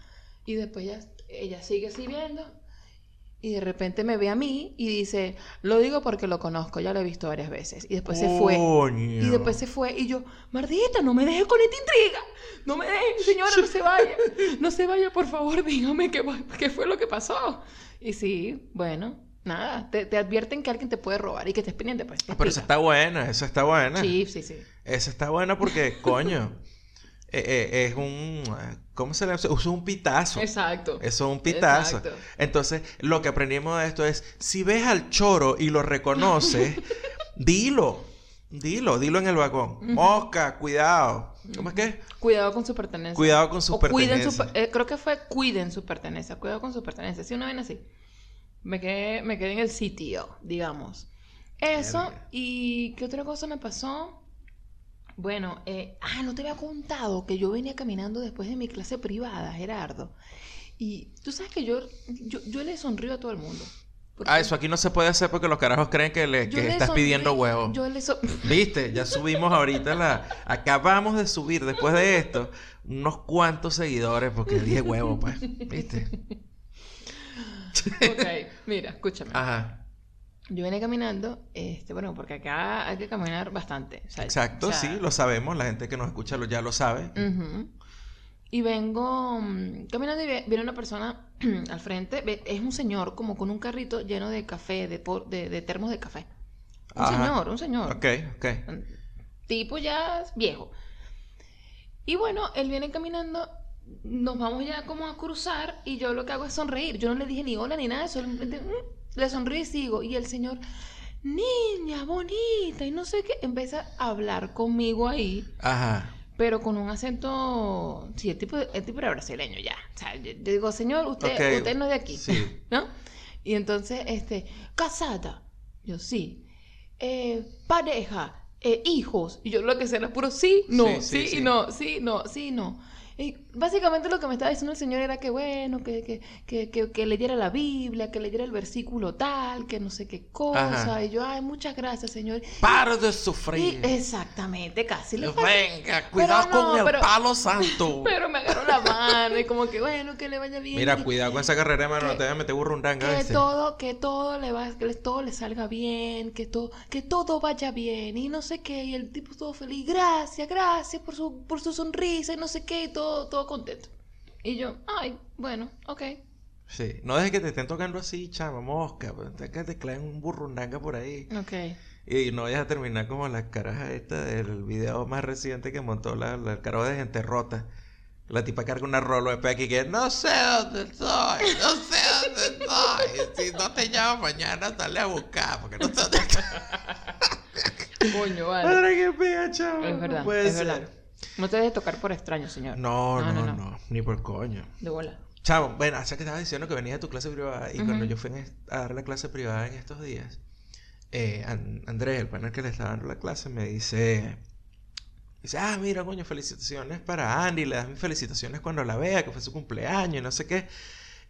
S2: Y después ya, ella sigue así viendo. Y de repente me ve a mí y dice, lo digo porque lo conozco, ya lo he visto varias veces. Y después se fue. Y después se fue y yo, Mardita, no me deje con esta intriga. No me deje, señora, no se vaya. No se vaya, por favor, dígame qué, qué fue lo que pasó. Y sí, bueno, nada, te, te advierten que alguien te puede robar y que estés pendiente, pues. te
S1: Ah, pero esa está buena, esa está buena.
S2: Sí, sí, sí.
S1: Esa está buena porque, coño, eh, eh, es un... ¿Cómo se le? Es un pitazo.
S2: Exacto.
S1: Eso es un pitazo.
S2: Exacto.
S1: Entonces, lo que aprendimos de esto es, si ves al choro y lo reconoces, dilo. Dilo, dilo en el vagón. Mosca, cuidado. ¿Cómo es que?
S2: Cuidado con su pertenencia.
S1: Cuidado con sus
S2: O cuiden su eh, creo que fue cuiden su pertenencia. Cuidado con su pertenencia. Sí, una vez así. Me quedé, me quedé en el sitio, digamos. Eso,
S1: Verga.
S2: y ¿qué otra cosa me pasó? Bueno, eh, ah, no te había contado que yo venía caminando después de mi clase privada, Gerardo. Y tú sabes que yo, yo, yo le sonrío a todo el mundo.
S1: Ah, eso aquí no se puede hacer porque los carajos creen que, le, que
S2: le
S1: estás pidiendo huevo.
S2: Yo le so-
S1: ¿Viste? Ya subimos ahorita la... Acabamos de subir después de esto unos cuantos seguidores porque dije huevo, pues. ¿Viste?
S2: Ok, mira, escúchame.
S1: Ajá.
S2: Yo venía caminando, este, bueno, porque acá hay que caminar bastante.
S1: Exacto,
S2: o sea,
S1: sí, lo sabemos. La gente que nos escucha lo- ya lo sabe.
S2: Ujú. Y vengo mm, caminando y viene una persona al frente. Es un señor como con un carrito lleno de café, de, por- de, de termos de café. Un
S1: Ajá.
S2: señor, un señor.
S1: Ok, ok.
S2: Tipo ya viejo. Y bueno, él viene caminando. Nos vamos ya como a cruzar y yo lo que hago es sonreír. Yo no le dije ni hola ni nada, solamente mm, le sonrío y sigo. Y el señor, niña, bonita, y no sé qué, empieza a hablar conmigo ahí.
S1: Ajá.
S2: Pero con un acento. Sí, el tipo, el tipo era brasileño ya. O sea, yo, yo digo, señor, usted, usted no es de aquí.
S1: sí.
S2: ¿No? Y entonces, este, casada. Yo, sí. Eh, pareja, eh, hijos. Y yo lo que sé era puro sí, no,
S1: sí,
S2: sí. y no, sí, no, sí, no. Y básicamente lo que me estaba diciendo el señor era que bueno, que, que, que, que, que leyera la Biblia, que leyera el versículo tal, que no sé qué cosa.
S1: Ajá.
S2: Y yo, ay, muchas gracias, señor.
S1: Para de
S2: Y
S1: sufrir.
S2: exactamente, casi le
S1: Venga, cuidado
S2: no,
S1: con el
S2: pero-
S1: palo santo.
S2: Pero me agarró la mano y como que bueno, que le vaya bien.
S1: Mira, cuidado con esa carrera, hermano. No te vayas a meter burrundanga.
S2: Que todo, que todo le va, que todo le salga bien, que todo, que todo vaya bien y no sé qué, y el tipo todo feliz, gracias, gracias por su, por su sonrisa y no sé qué, y todo, todo contento. Y yo, ay, bueno, ok.
S1: Sí. No dejes que te estén tocando así, chama, mosca. pues, te- Que te claven un burrundanga por ahí.
S2: Ok.
S1: Y no vayas a terminar como la caraja esta del video más reciente que montó la, la caraja de gente rota. La tipa carga una rolo de peque y que no sé dónde estoy, no sé dónde estoy. Si no te llamo mañana, sale a buscar, porque no sé dónde estoy.
S2: Coño, vale.
S1: Madre que pega, chavo.
S2: Es
S1: no
S2: verdad,
S1: puede
S2: es
S1: ser.
S2: verdad. No te dejes tocar por extraño, señor.
S1: No, no, no, ni por coño.
S2: De bola.
S1: Chavo, bueno, hace que estabas diciendo que venías de tu clase privada y cuando yo fui a dar la clase privada en estos días, eh, An- Andrés, el panel que le estaba dando la clase, me dice, dice, ah, mira, coño, felicitaciones para Andy, le das mis felicitaciones cuando la vea, que fue su cumpleaños y no sé qué.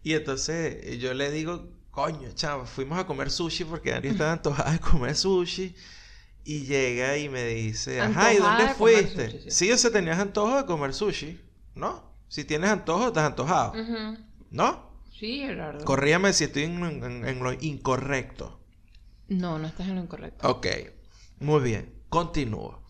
S1: Y entonces eh, yo le digo, coño, chavo, fuimos a comer sushi porque Andy estaba antojada de comer sushi. Y llega y me dice, ajá, ¿y dónde fuiste?
S2: sushi, sí.
S1: sí, o sea, tenías antojo de comer sushi, ¿no? Si tienes antojo, estás antojado. ¿no?
S2: Sí, Gerardo.
S1: Corríame si estoy en, en- en lo incorrecto.
S2: no, no estás en lo incorrecto.
S1: Ok, muy bien, continúo.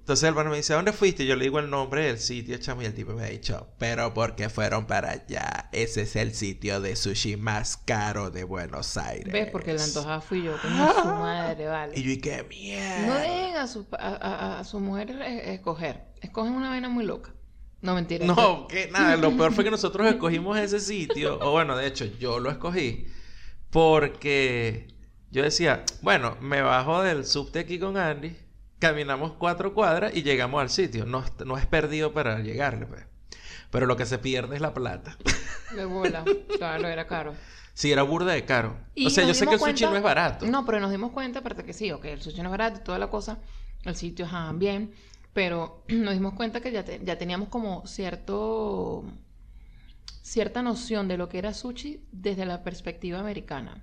S1: Entonces el hermano me dice, ¿a dónde fuiste? Yo le digo el nombre del sitio, chamo, y el tipo me ha dicho, pero ¿por qué fueron para allá? Ese es el sitio de sushi más caro de Buenos Aires.
S2: ¿Ves? Porque la antojada fui yo. Coño, su madre, vale.
S1: Y yo, ¿y qué mierda?
S2: No dejen a su, a, a- a su mujer eh, escoger. Escogen una vaina muy loca. No, mentira.
S1: No, que nada, lo peor fue que nosotros escogimos ese sitio, o bueno, de hecho, yo lo escogí porque yo decía, bueno, me bajo del subte aquí con Andy, caminamos cuatro cuadras y llegamos al sitio. No, no es perdido para llegarle, pues. Pero lo que se pierde es la plata.
S2: De bola. Claro, era caro.
S1: Sí, era burda de caro.
S2: Y
S1: o sea, yo sé que el sushi
S2: cuenta-
S1: no es barato.
S2: No, pero nos dimos cuenta, aparte que sí, ok, el sushi no es barato y toda la cosa, el sitio, ajá, bien, pero nos dimos cuenta que ya, te- ya teníamos como cierto, cierta noción de lo que era sushi desde la perspectiva americana.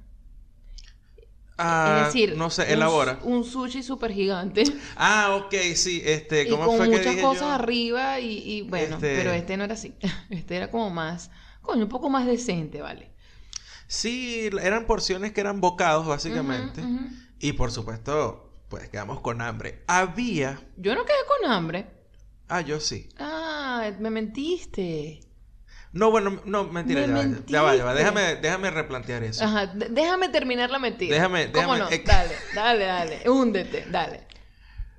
S1: Ah,
S2: es decir,
S1: no sé, elabora.
S2: Un, sushi súper gigante
S1: Ah, ok, sí, este,
S2: y
S1: ¿cómo
S2: con
S1: fue que
S2: muchas
S1: dije
S2: cosas
S1: yo?
S2: arriba y, y bueno,
S1: Este-
S2: pero este no era así. Este era como más, coño, un poco más decente, ¿vale?
S1: Sí, eran porciones que eran bocados, básicamente. Y por supuesto, pues quedamos con hambre. Había.
S2: Yo no quedé con hambre.
S1: Ah, yo sí.
S2: Ah, me mentiste.
S1: No, bueno, no, mentira,
S2: Me
S1: ya, va, ya va, ya va. Déjame, déjame replantear eso.
S2: Ajá, déjame terminar la mentira.
S1: Déjame-
S2: ¿Cómo
S1: déjame-
S2: no?
S1: eh,
S2: Dale, dale, dale. Húndete, dale.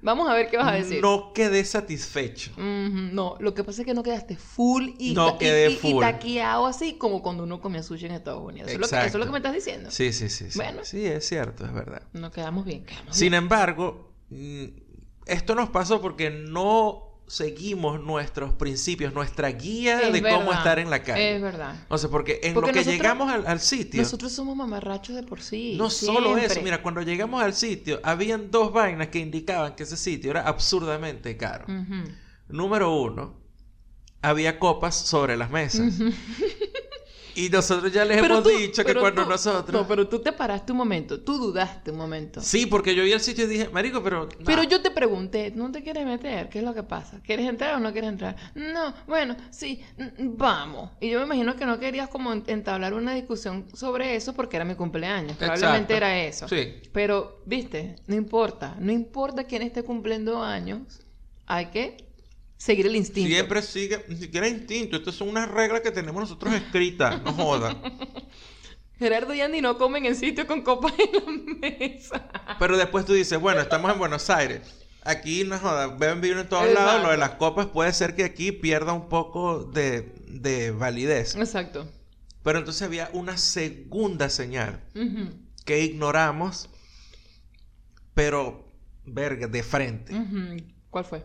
S2: Vamos a ver qué vas a decir.
S1: No quedé satisfecho.
S2: No, lo que pasa es que no quedaste full y,
S1: No
S2: ta- y-
S1: quedé
S2: y- y
S1: full.
S2: taqueado así como cuando uno comía sushi en Estados Unidos. Eso es, lo que, eso es lo que me estás diciendo.
S1: Sí, sí, sí.
S2: Bueno.
S1: Sí, es cierto, es verdad.
S2: No quedamos bien, quedamos
S1: Sin
S2: bien.
S1: embargo, mm, esto nos pasó porque no seguimos nuestros principios, nuestra guía
S2: Es
S1: de cómo estar en la calle.
S2: Es verdad.
S1: O sea, porque en
S2: Porque
S1: lo que
S2: nosotros-
S1: llegamos al, al sitio,
S2: Nosotros somos mamarrachos de por sí.
S1: no solo eso, mira, cuando llegamos al sitio, habían dos vainas que indicaban que ese sitio era absurdamente caro. Número uno, había copas sobre las mesas. Y nosotros ya les
S2: Pero
S1: hemos
S2: tú-
S1: dicho que cuando
S2: tú-
S1: nosotros...
S2: No, pero tú te paraste un momento, tú dudaste un momento.
S1: Sí, porque yo vi el sitio y dije, marico, pero...
S2: Pero
S1: nah".
S2: yo te pregunté, ¿no te quieres meter? ¿Qué es lo que pasa? ¿Quieres entrar o no quieres entrar? No, bueno, sí, mm, vamos. Y yo me imagino que no querías como en- entablar una discusión sobre eso porque era mi cumpleaños. Probablemente
S1: Exacto.
S2: era eso.
S1: Sí.
S2: Pero, viste, no importa. No importa quién esté cumpliendo años. Hay que seguir el instinto.
S1: Siempre sigue, ni siquiera instinto. Estas son unas reglas que tenemos nosotros escritas. No joda.
S2: Gerardo y Andy no comen en sitio con copas en la mesa.
S1: Pero después tú dices, bueno, estamos en Buenos Aires. Aquí, no joda, beben vino en todos
S2: Exacto.
S1: lados. Lo de las copas puede ser que aquí pierda un poco de, de validez.
S2: Exacto.
S1: Pero entonces había una segunda señal que ignoramos, pero, verga, de frente.
S2: ¿Cuál fue?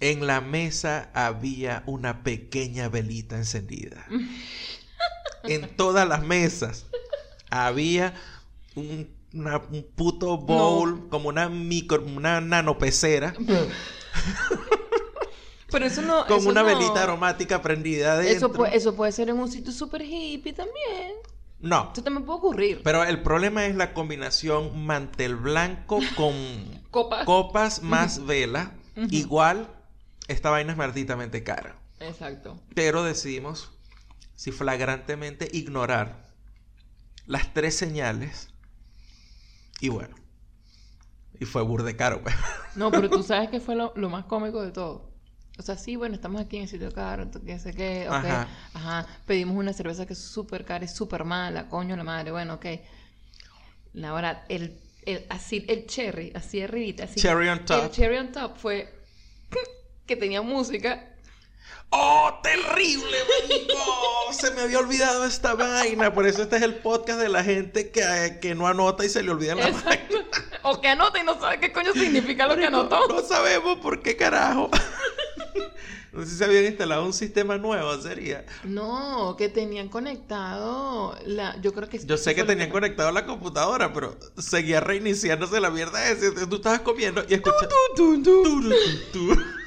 S1: En la mesa había una pequeña velita encendida. en todas las mesas había un, una- un puto bowl, como una micro, una nanopecera,
S2: Pero eso no.
S1: con
S2: eso
S1: una
S2: no-
S1: velita aromática prendida adentro.
S2: Eso puede, eso puede ser en un sitio súper hippie también.
S1: No,
S2: Eso también puede ocurrir.
S1: pero el problema es la combinación mantel blanco con
S2: Copas.
S1: copas más vela. Igual, esta vaina es malditamente cara.
S2: Exacto.
S1: Pero decidimos, si flagrantemente, ignorar las tres señales. Y bueno, y fue burde caro, pues.
S2: No, pero tú sabes que fue lo, lo más cómico de todo. O sea, sí, bueno, estamos aquí en el sitio caro, entonces, qué sé qué, ok.
S1: Ajá.
S2: Ajá. Pedimos una cerveza que es súper cara, es súper mala, coño la madre, bueno, ok. La verdad, el, el, así, el cherry, así arribita, así.
S1: Cherry on top.
S2: El cherry on top fue que tenía música.
S1: ¡Oh, terrible, marico! Se me había olvidado esta vaina. Por eso este es el podcast de la gente que, que no anota y se le olvida la vaina.
S2: Exacto. O que anota y no sabe qué coño significa lo que anotó.
S1: No sabemos por qué carajo. No sé si se habían instalado un sistema nuevo, sería.
S2: No, que tenían conectado la. Yo creo que
S1: Yo sé que tenían conectado la computadora, pero seguía reiniciándose la mierda. Entonces Tú estabas comiendo y escuchas...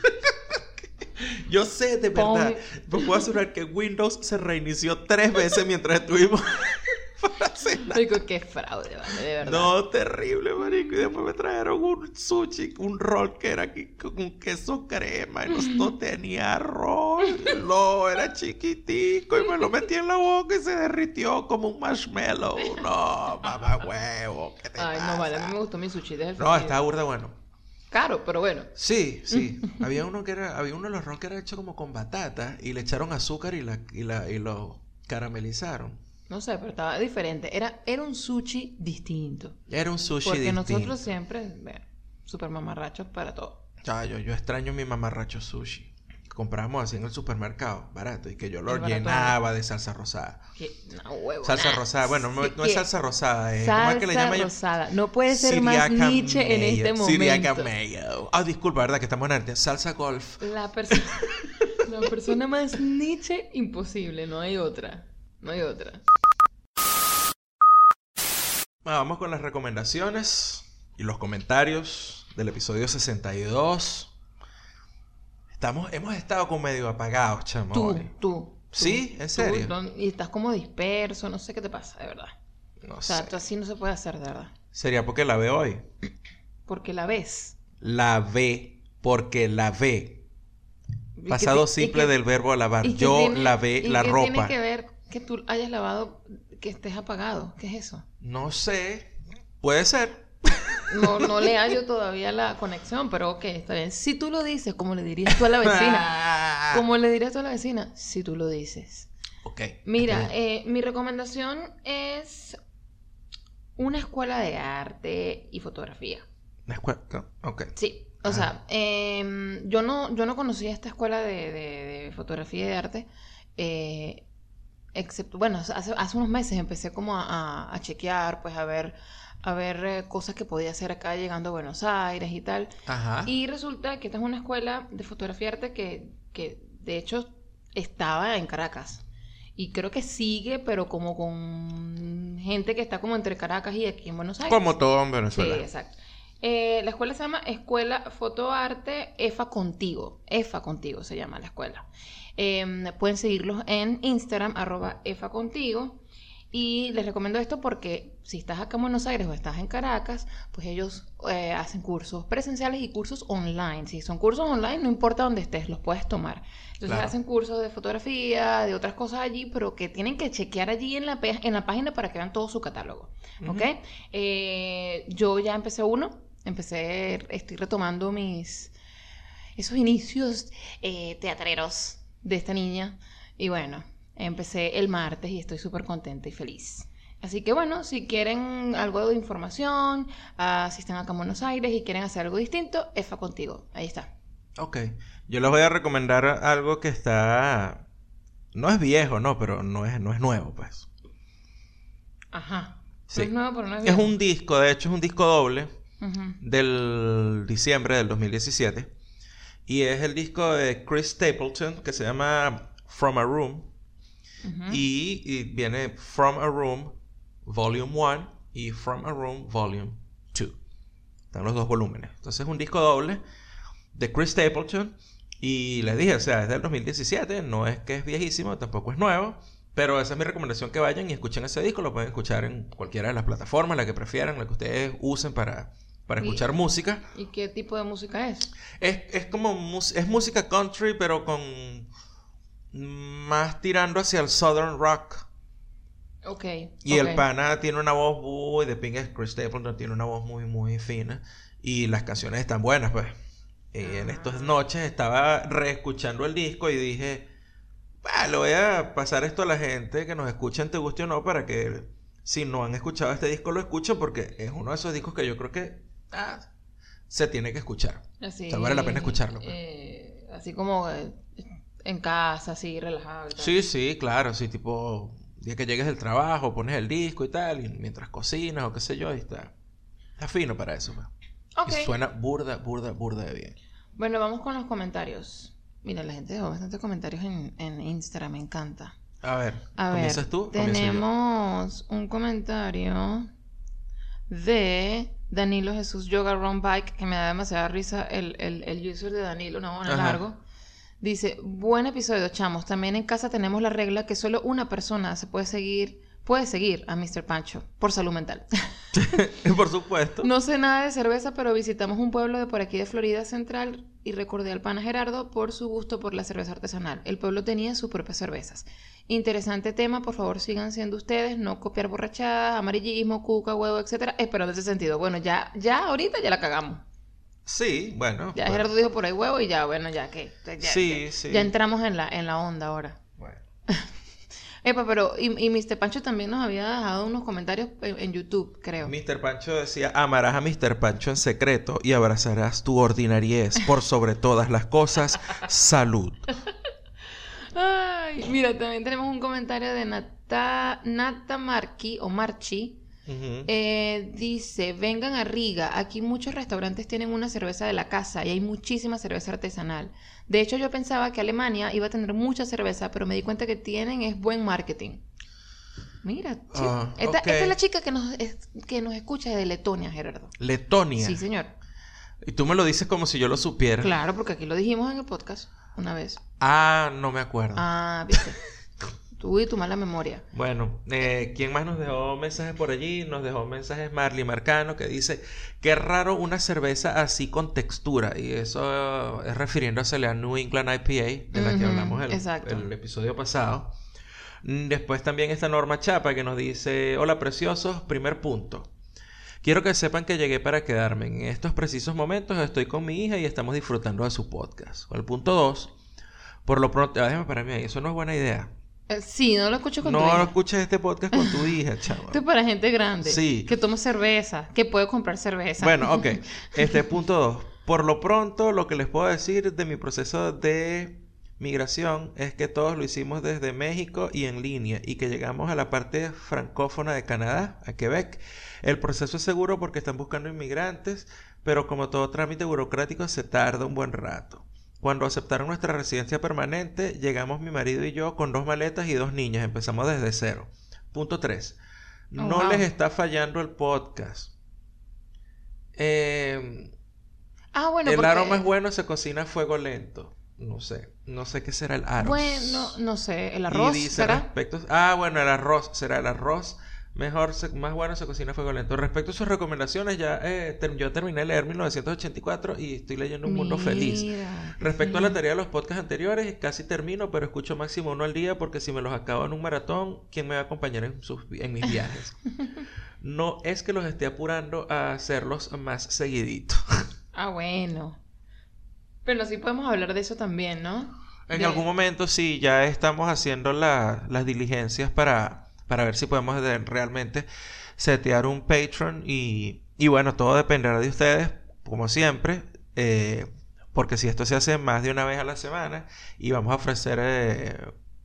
S1: Yo sé de verdad. Pues puedo asegurar que Windows se reinició tres veces mientras estuvimos para cenar.
S2: Digo, qué fraude, vale, de verdad.
S1: No, terrible, marico. Y después me trajeron un sushi, un roll que era aquí con queso crema. Y no, tenía arroz. No, era chiquitico. Y me lo metí en la boca y se derritió como un marshmallow. No, mamá huevo. ¿qué te
S2: Ay, no vale, a mí
S1: pasa?
S2: me gustó mi sushi el
S1: No, estaba burda bueno.
S2: Caro, pero bueno.
S1: Sí, sí. había uno que era, había uno de los rolls que era hecho como con batata y le echaron azúcar y la, y la, y lo caramelizaron.
S2: No sé, pero estaba diferente. Era, era un sushi distinto.
S1: Era un sushi
S2: Porque
S1: distinto.
S2: nosotros siempre, bueno, super mamarrachos para todo.
S1: Ah, yo, yo extraño mi mamarracho sushi. Comprábamos así en el supermercado, barato, y que yo lo llenaba de salsa rosada.
S2: No, huevo.
S1: Salsa rosada, bueno, no, es salsa rosada, es ¿cómo es
S2: Salsa
S1: que le ellos?
S2: rosada. No puede ser más niche en
S1: mayo,
S2: este momento.
S1: Siriaca mayo. Ah, disculpa, ¿verdad? Que estamos en arte. Salsa golf.
S2: La persona, la persona más niche imposible, no hay otra. No hay otra.
S1: Bueno, vamos con las recomendaciones y los comentarios del episodio 62. Estamos, hemos estado como medio apagados, chamo.
S2: Tú,
S1: hoy.
S2: tú.
S1: ¿Sí? ¿En
S2: tú,
S1: serio?
S2: don- y estás como disperso, no sé qué te pasa, de verdad.
S1: No
S2: O sea,
S1: sé.
S2: así no se puede hacer, de verdad.
S1: Sería porque la ve hoy.
S2: Porque la ves.
S1: La ve porque la ve. Pasado simple
S2: que-
S1: del verbo
S2: que
S1: Yo
S2: tiene-
S1: lavé la ropa.
S2: tiene que ver que tú hayas lavado, que estés apagado. ¿Qué es eso?
S1: No sé. Puede ser.
S2: No, no le hallo todavía la conexión, pero ok, está bien. Si tú lo dices, como le dirías tú a la vecina. Como le dirías tú a la vecina, si tú lo dices.
S1: Ok.
S2: Mira, eh, mi recomendación es una escuela de arte y fotografía.
S1: La escuela- Ok.
S2: Sí, o sea, em, yo no, yo no conocía esta escuela de, de- de fotografía y de arte, eh, excepto, bueno, hace, hace unos meses empecé como a, a- a chequear, pues a ver, a ver eh, cosas que podía hacer acá llegando a Buenos Aires y tal.
S1: Ajá.
S2: Y resulta que esta es una escuela de fotografía y arte que, que de hecho estaba en Caracas. Y creo que sigue, pero como con gente que está como entre Caracas y aquí en Buenos Aires.
S1: Como todo en
S2: Sí,
S1: Venezuela.
S2: exacto. Eh, la escuela se llama Escuela Fotoarte EFA Contigo. EFA Contigo se llama la escuela. Em, pueden seguirlos en Instagram, arroba EFA Contigo. Y les recomiendo esto porque si estás acá en Buenos Aires o estás en Caracas, pues ellos eh, hacen cursos presenciales y cursos online. Si son cursos online, no importa dónde estés, los puedes tomar. Entonces
S1: Claro.
S2: hacen cursos de fotografía, de otras cosas allí, pero que tienen que chequear allí en la, en la página para que vean todo su catálogo. ¿Ok? Eh, yo ya empecé uno, empecé, estoy retomando mis, esos inicios eh, teatreros de esta niña. Y bueno, empecé el martes y estoy súper contenta y feliz. Así que bueno, si quieren algo de información, ah, si están acá en Buenos Aires y quieren hacer algo distinto, EFA contigo. Ahí está.
S1: Ok. Yo les voy a recomendar algo que está... No es viejo, no, pero no es, no es nuevo, pues.
S2: Ajá.
S1: Sí.
S2: No es nuevo, pero no es
S1: Es
S2: viejo.
S1: un disco, de hecho es un disco doble
S2: Ujú.
S1: del diciembre del 2017. Y es el disco de Chris Stapleton que se llama From a Room. Y, y viene From a Room Volume 1 y From a Room Volume 2. Están los dos volúmenes. Entonces es un disco doble de Chris Stapleton. Y les dije, o sea, es del 2017, no es que es viejísimo, tampoco es nuevo. Pero esa es mi recomendación que vayan y escuchen ese disco. Lo pueden escuchar en cualquiera de las plataformas, la que prefieran, la que ustedes usen para, para
S2: Y-
S1: escuchar música.
S2: ¿Y qué tipo de música es?
S1: Es, es como es música country, pero con más tirando hacia el southern rock.
S2: Ok.
S1: Y el pana tiene una voz muy de Pink Chris Stapleton tiene una voz muy muy fina y las canciones están buenas, pues. Y en estas noches estaba reescuchando el disco y dije, "Ah, le voy a pasar esto a la gente que nos escuchen te guste o no para que si no han escuchado este disco lo escuchen porque es uno de esos discos que yo creo que ah, se tiene que escuchar.
S2: Así,
S1: O sea, vale la pena escucharlo, pues.
S2: eh, así como eh, en casa, así, relajado. y tal.
S1: Sí, sí, claro, sí, tipo, día que llegues del trabajo, pones el disco y tal, y mientras cocinas o qué sé yo, y está, está fino para eso, pues.
S2: Ok.
S1: Y suena burda, burda, burda de bien.
S2: Bueno, vamos con los comentarios. Mira, la gente dejó bastantes comentarios en, en Instagram, me encanta.
S1: A ver,
S2: A ver,
S1: ¿comienzas tú? Comienzo yo.
S2: tenemos un comentario de Danilo Jesús Yoga Run Bike, que me da demasiada risa el, el, el user de Danilo, no, no largo. Dice, buen episodio, chamos. También en casa tenemos la regla que solo una persona se puede seguir, puede seguir a Mr. Pancho por salud mental.
S1: Por supuesto.
S2: No sé nada de cerveza, pero visitamos un pueblo de por aquí de Florida Central y recordé al pana Gerardo por su gusto por la cerveza artesanal. El pueblo tenía sus propias cervezas. Interesante tema, por favor sigan siendo ustedes, no copiar borrachadas, amarillismo, cuca, huevo, etcétera. Espero en ese sentido. Bueno, ya, ya ahorita ya la cagamos.
S1: Sí, bueno.
S2: Ya Gerardo dijo por ahí huevo y ya, bueno, ya que. Ya,
S1: Sí,
S2: ya-
S1: sí.
S2: ya entramos en la, en la onda ahora.
S1: bueno.
S2: Epa, pero, y, y Mr. Pancho también nos había dejado unos comentarios en, en YouTube, creo.
S1: Mr. Pancho decía, amarás a Mr. Pancho en secreto y abrazarás tu ordinariez por sobre todas las cosas. Salud.
S2: Ay, mira, también tenemos un comentario de Nata, Nata Marqui o Marchi. Eh, dice, vengan a Riga, aquí muchos restaurantes tienen una cerveza de la casa y hay muchísima cerveza artesanal. De hecho, yo pensaba que Alemania iba a tener mucha cerveza, pero me di cuenta que tienen es buen marketing. Mira,
S1: Ah,
S2: esta, esta es la chica que nos, es- que nos escucha de Letonia, Gerardo.
S1: Letonia.
S2: Sí, señor.
S1: Y tú me lo dices como si yo lo supiera.
S2: Claro, porque aquí lo dijimos en el podcast una vez.
S1: Ah, no me acuerdo.
S2: Ah, viste. Tú y tu mala memoria.
S1: Bueno, eh, ¿quién más nos dejó mensajes por allí? Nos dejó mensajes Marley Marcano que dice, qué raro una cerveza así con textura. Y eso es refiriéndose a la New England IPA, de la que hablamos el, el episodio pasado. Mm, Después también está Norma Chapa que nos dice, hola preciosos, primer punto. Quiero que sepan que llegué para quedarme. En estos precisos momentos estoy con mi hija y estamos disfrutando de su podcast. El punto 2. Por lo pronto, ah, déjame pararme ahí. Eso no es buena idea.
S2: Eh, Sí, no lo escucho con tu
S1: No
S2: hija.
S1: escuches este podcast con tu hija, chaval.
S2: Esto es para gente grande.
S1: Sí.
S2: Que toma cerveza. Que puede comprar cerveza.
S1: Bueno, ok. Este punto 2. Por lo pronto, lo que les puedo decir de mi proceso de migración es que todos lo hicimos desde México y en línea y que llegamos a la parte francófona de Canadá, a Quebec. El proceso es seguro porque están buscando inmigrantes, pero como todo trámite burocrático se tarda un buen rato. Cuando aceptaron nuestra residencia permanente, llegamos mi marido y yo con dos maletas y dos niñas. Empezamos desde cero. Punto 3.
S2: Oh,
S1: No
S2: wow.
S1: les está fallando el podcast. Eh,
S2: Ah, bueno,
S1: el
S2: porque...
S1: aroma es bueno, se cocina a fuego lento. No sé, no sé qué será el arroz.
S2: Bueno, no sé, el
S1: Y
S2: arroz
S1: dice
S2: será.
S1: respecto... Ah, bueno, el arroz. Será el arroz. Mejor, se- más bueno se cocina a fuego lento. Respecto a sus recomendaciones, ya eh, ter- yo terminé de leer 1984 y estoy leyendo Un Mundo Feliz. Respecto a la tarea de los podcasts anteriores, casi termino, pero escucho máximo uno al día porque si me los acabo en un maratón, ¿quién me va a acompañar en, sus, en mis viajes? No es que los esté apurando a hacerlos más seguidito.
S2: Ah, bueno. Pero sí podemos hablar de eso también, ¿no?
S1: En
S2: De-
S1: algún momento sí, ya estamos haciendo la- las diligencias para, para ver si podemos de- realmente setear un Patreon y, y bueno, todo dependerá de ustedes, como siempre, eh, porque si esto se hace más de una vez a la semana y vamos a ofrecer eh,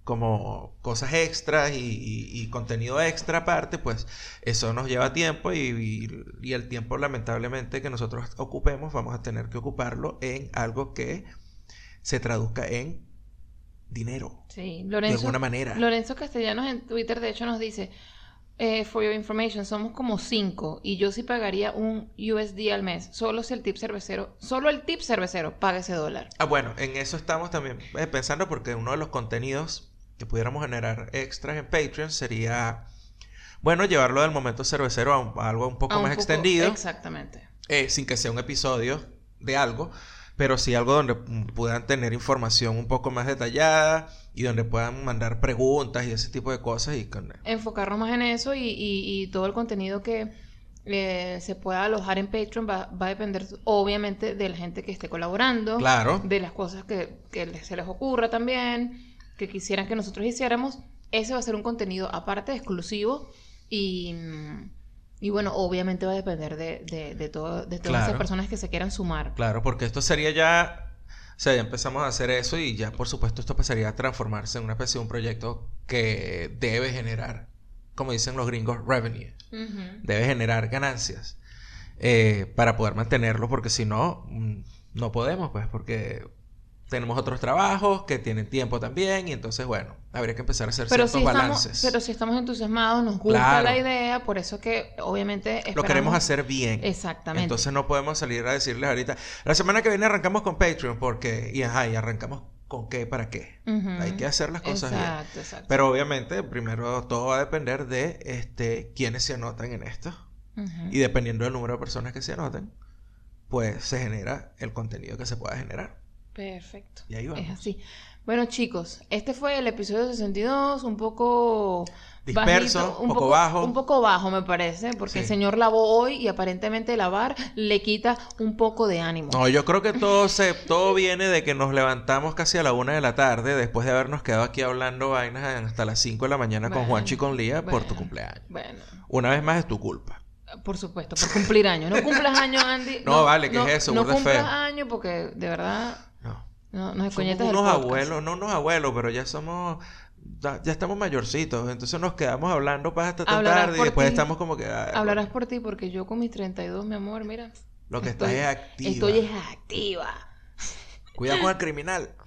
S1: como cosas extras y, contenido extra aparte, pues eso nos lleva tiempo y- y el tiempo lamentablemente que nosotros ocupemos vamos a tener que ocuparlo en algo que se traduzca en dinero.
S2: Sí,
S1: De
S2: Lorenzo.
S1: alguna manera.
S2: Lorenzo Castellanos en Twitter, de hecho, nos dice: eh, For your information, somos como cinco y yo sí pagaría un USD al mes. Solo si el tip cervecero, solo el tip cervecero paga ese dólar.
S1: Ah, bueno, en eso estamos también eh, pensando porque uno de los contenidos que pudiéramos generar extras en Patreon sería, bueno, llevarlo del momento cervecero a, un- a algo un poco
S2: A un
S1: más
S2: poco-
S1: extendido,
S2: Exactamente.
S1: eh, sin que sea un episodio de algo, pero sí algo donde puedan tener información un poco más detallada y donde puedan mandar preguntas y ese tipo de cosas y con...
S2: Enfocarnos más en eso y, y- y todo el contenido que eh, se pueda alojar en Patreon va, va a depender, obviamente, de la gente que esté colaborando.
S1: Claro.
S2: de las cosas que, que se les ocurra también, que quisieran que nosotros hiciéramos. Ese va a ser un contenido aparte, exclusivo. Y, mm, y bueno, obviamente va a depender de, de, de, todo, de todas esas
S1: Claro.
S2: personas que se quieran sumar.
S1: Claro, porque esto sería ya, o sea, ya empezamos a hacer eso y ya por supuesto esto pasaría a transformarse en una especie de un proyecto que debe generar, como dicen los gringos, revenue, debe generar ganancias eh, para poder mantenerlo, porque si no, mm, no podemos, pues, porque tenemos otros trabajos que tienen tiempo también y entonces, bueno, habría que empezar a hacer
S2: Pero
S1: ciertos
S2: si, estamos,
S1: balances.
S2: pero si estamos entusiasmados, nos gusta
S1: Claro.
S2: la idea, por eso que obviamente
S1: Lo
S2: esperamos-
S1: queremos hacer bien.
S2: Exactamente.
S1: Entonces no podemos salir a decirles ahorita, la semana que viene arrancamos con Patreon porque, y ajá, y arrancamos con qué, para qué.
S2: Ujú.
S1: Hay que hacer las cosas bien.
S2: Exacto, exacto.
S1: Pero obviamente, primero todo va a depender de este quiénes se anotan en esto.
S2: Ujú.
S1: Y dependiendo del número de personas que se anoten, pues se genera el contenido que se pueda generar.
S2: Perfecto.
S1: Y ahí vamos.
S2: Es así. Bueno, chicos, este fue el episodio 62, un poco
S1: Disperso,
S2: bajito,
S1: un poco bajo.
S2: Un poco bajo, me parece, porque
S1: Sí.
S2: el señor lavó hoy y aparentemente lavar le quita un poco de ánimo.
S1: No, yo creo que todo se, todo viene de que nos levantamos casi a la una de la tarde después de habernos quedado aquí hablando vainas hasta las 5 de la mañana con
S2: Bueno,
S1: Juancho y con Lía por tu cumpleaños.
S2: Bueno,
S1: Una vez más es tu culpa.
S2: por supuesto, por cumplir años. No cumplas años, Andy.
S1: No, vale, ¿qué es eso?
S2: No cumplas años porque de verdad
S1: No.
S2: no, nos
S1: Somos unos
S2: podcast.
S1: abuelos, no unos abuelos, pero ya somos, ya, estamos mayorcitos, entonces nos quedamos hablando para hasta tan tarde y después
S2: ti.
S1: estamos como que... ay,
S2: Hablarás por ti porque yo con mis 32, mi amor, mira.
S1: Lo que
S2: estoy-
S1: estás es activa.
S2: Estoy es activa.
S1: Cuidado con el criminal.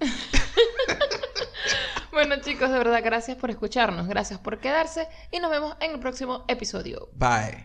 S2: Bueno, chicos, de verdad, gracias por escucharnos, gracias por quedarse y nos vemos en el próximo episodio.
S1: Bye.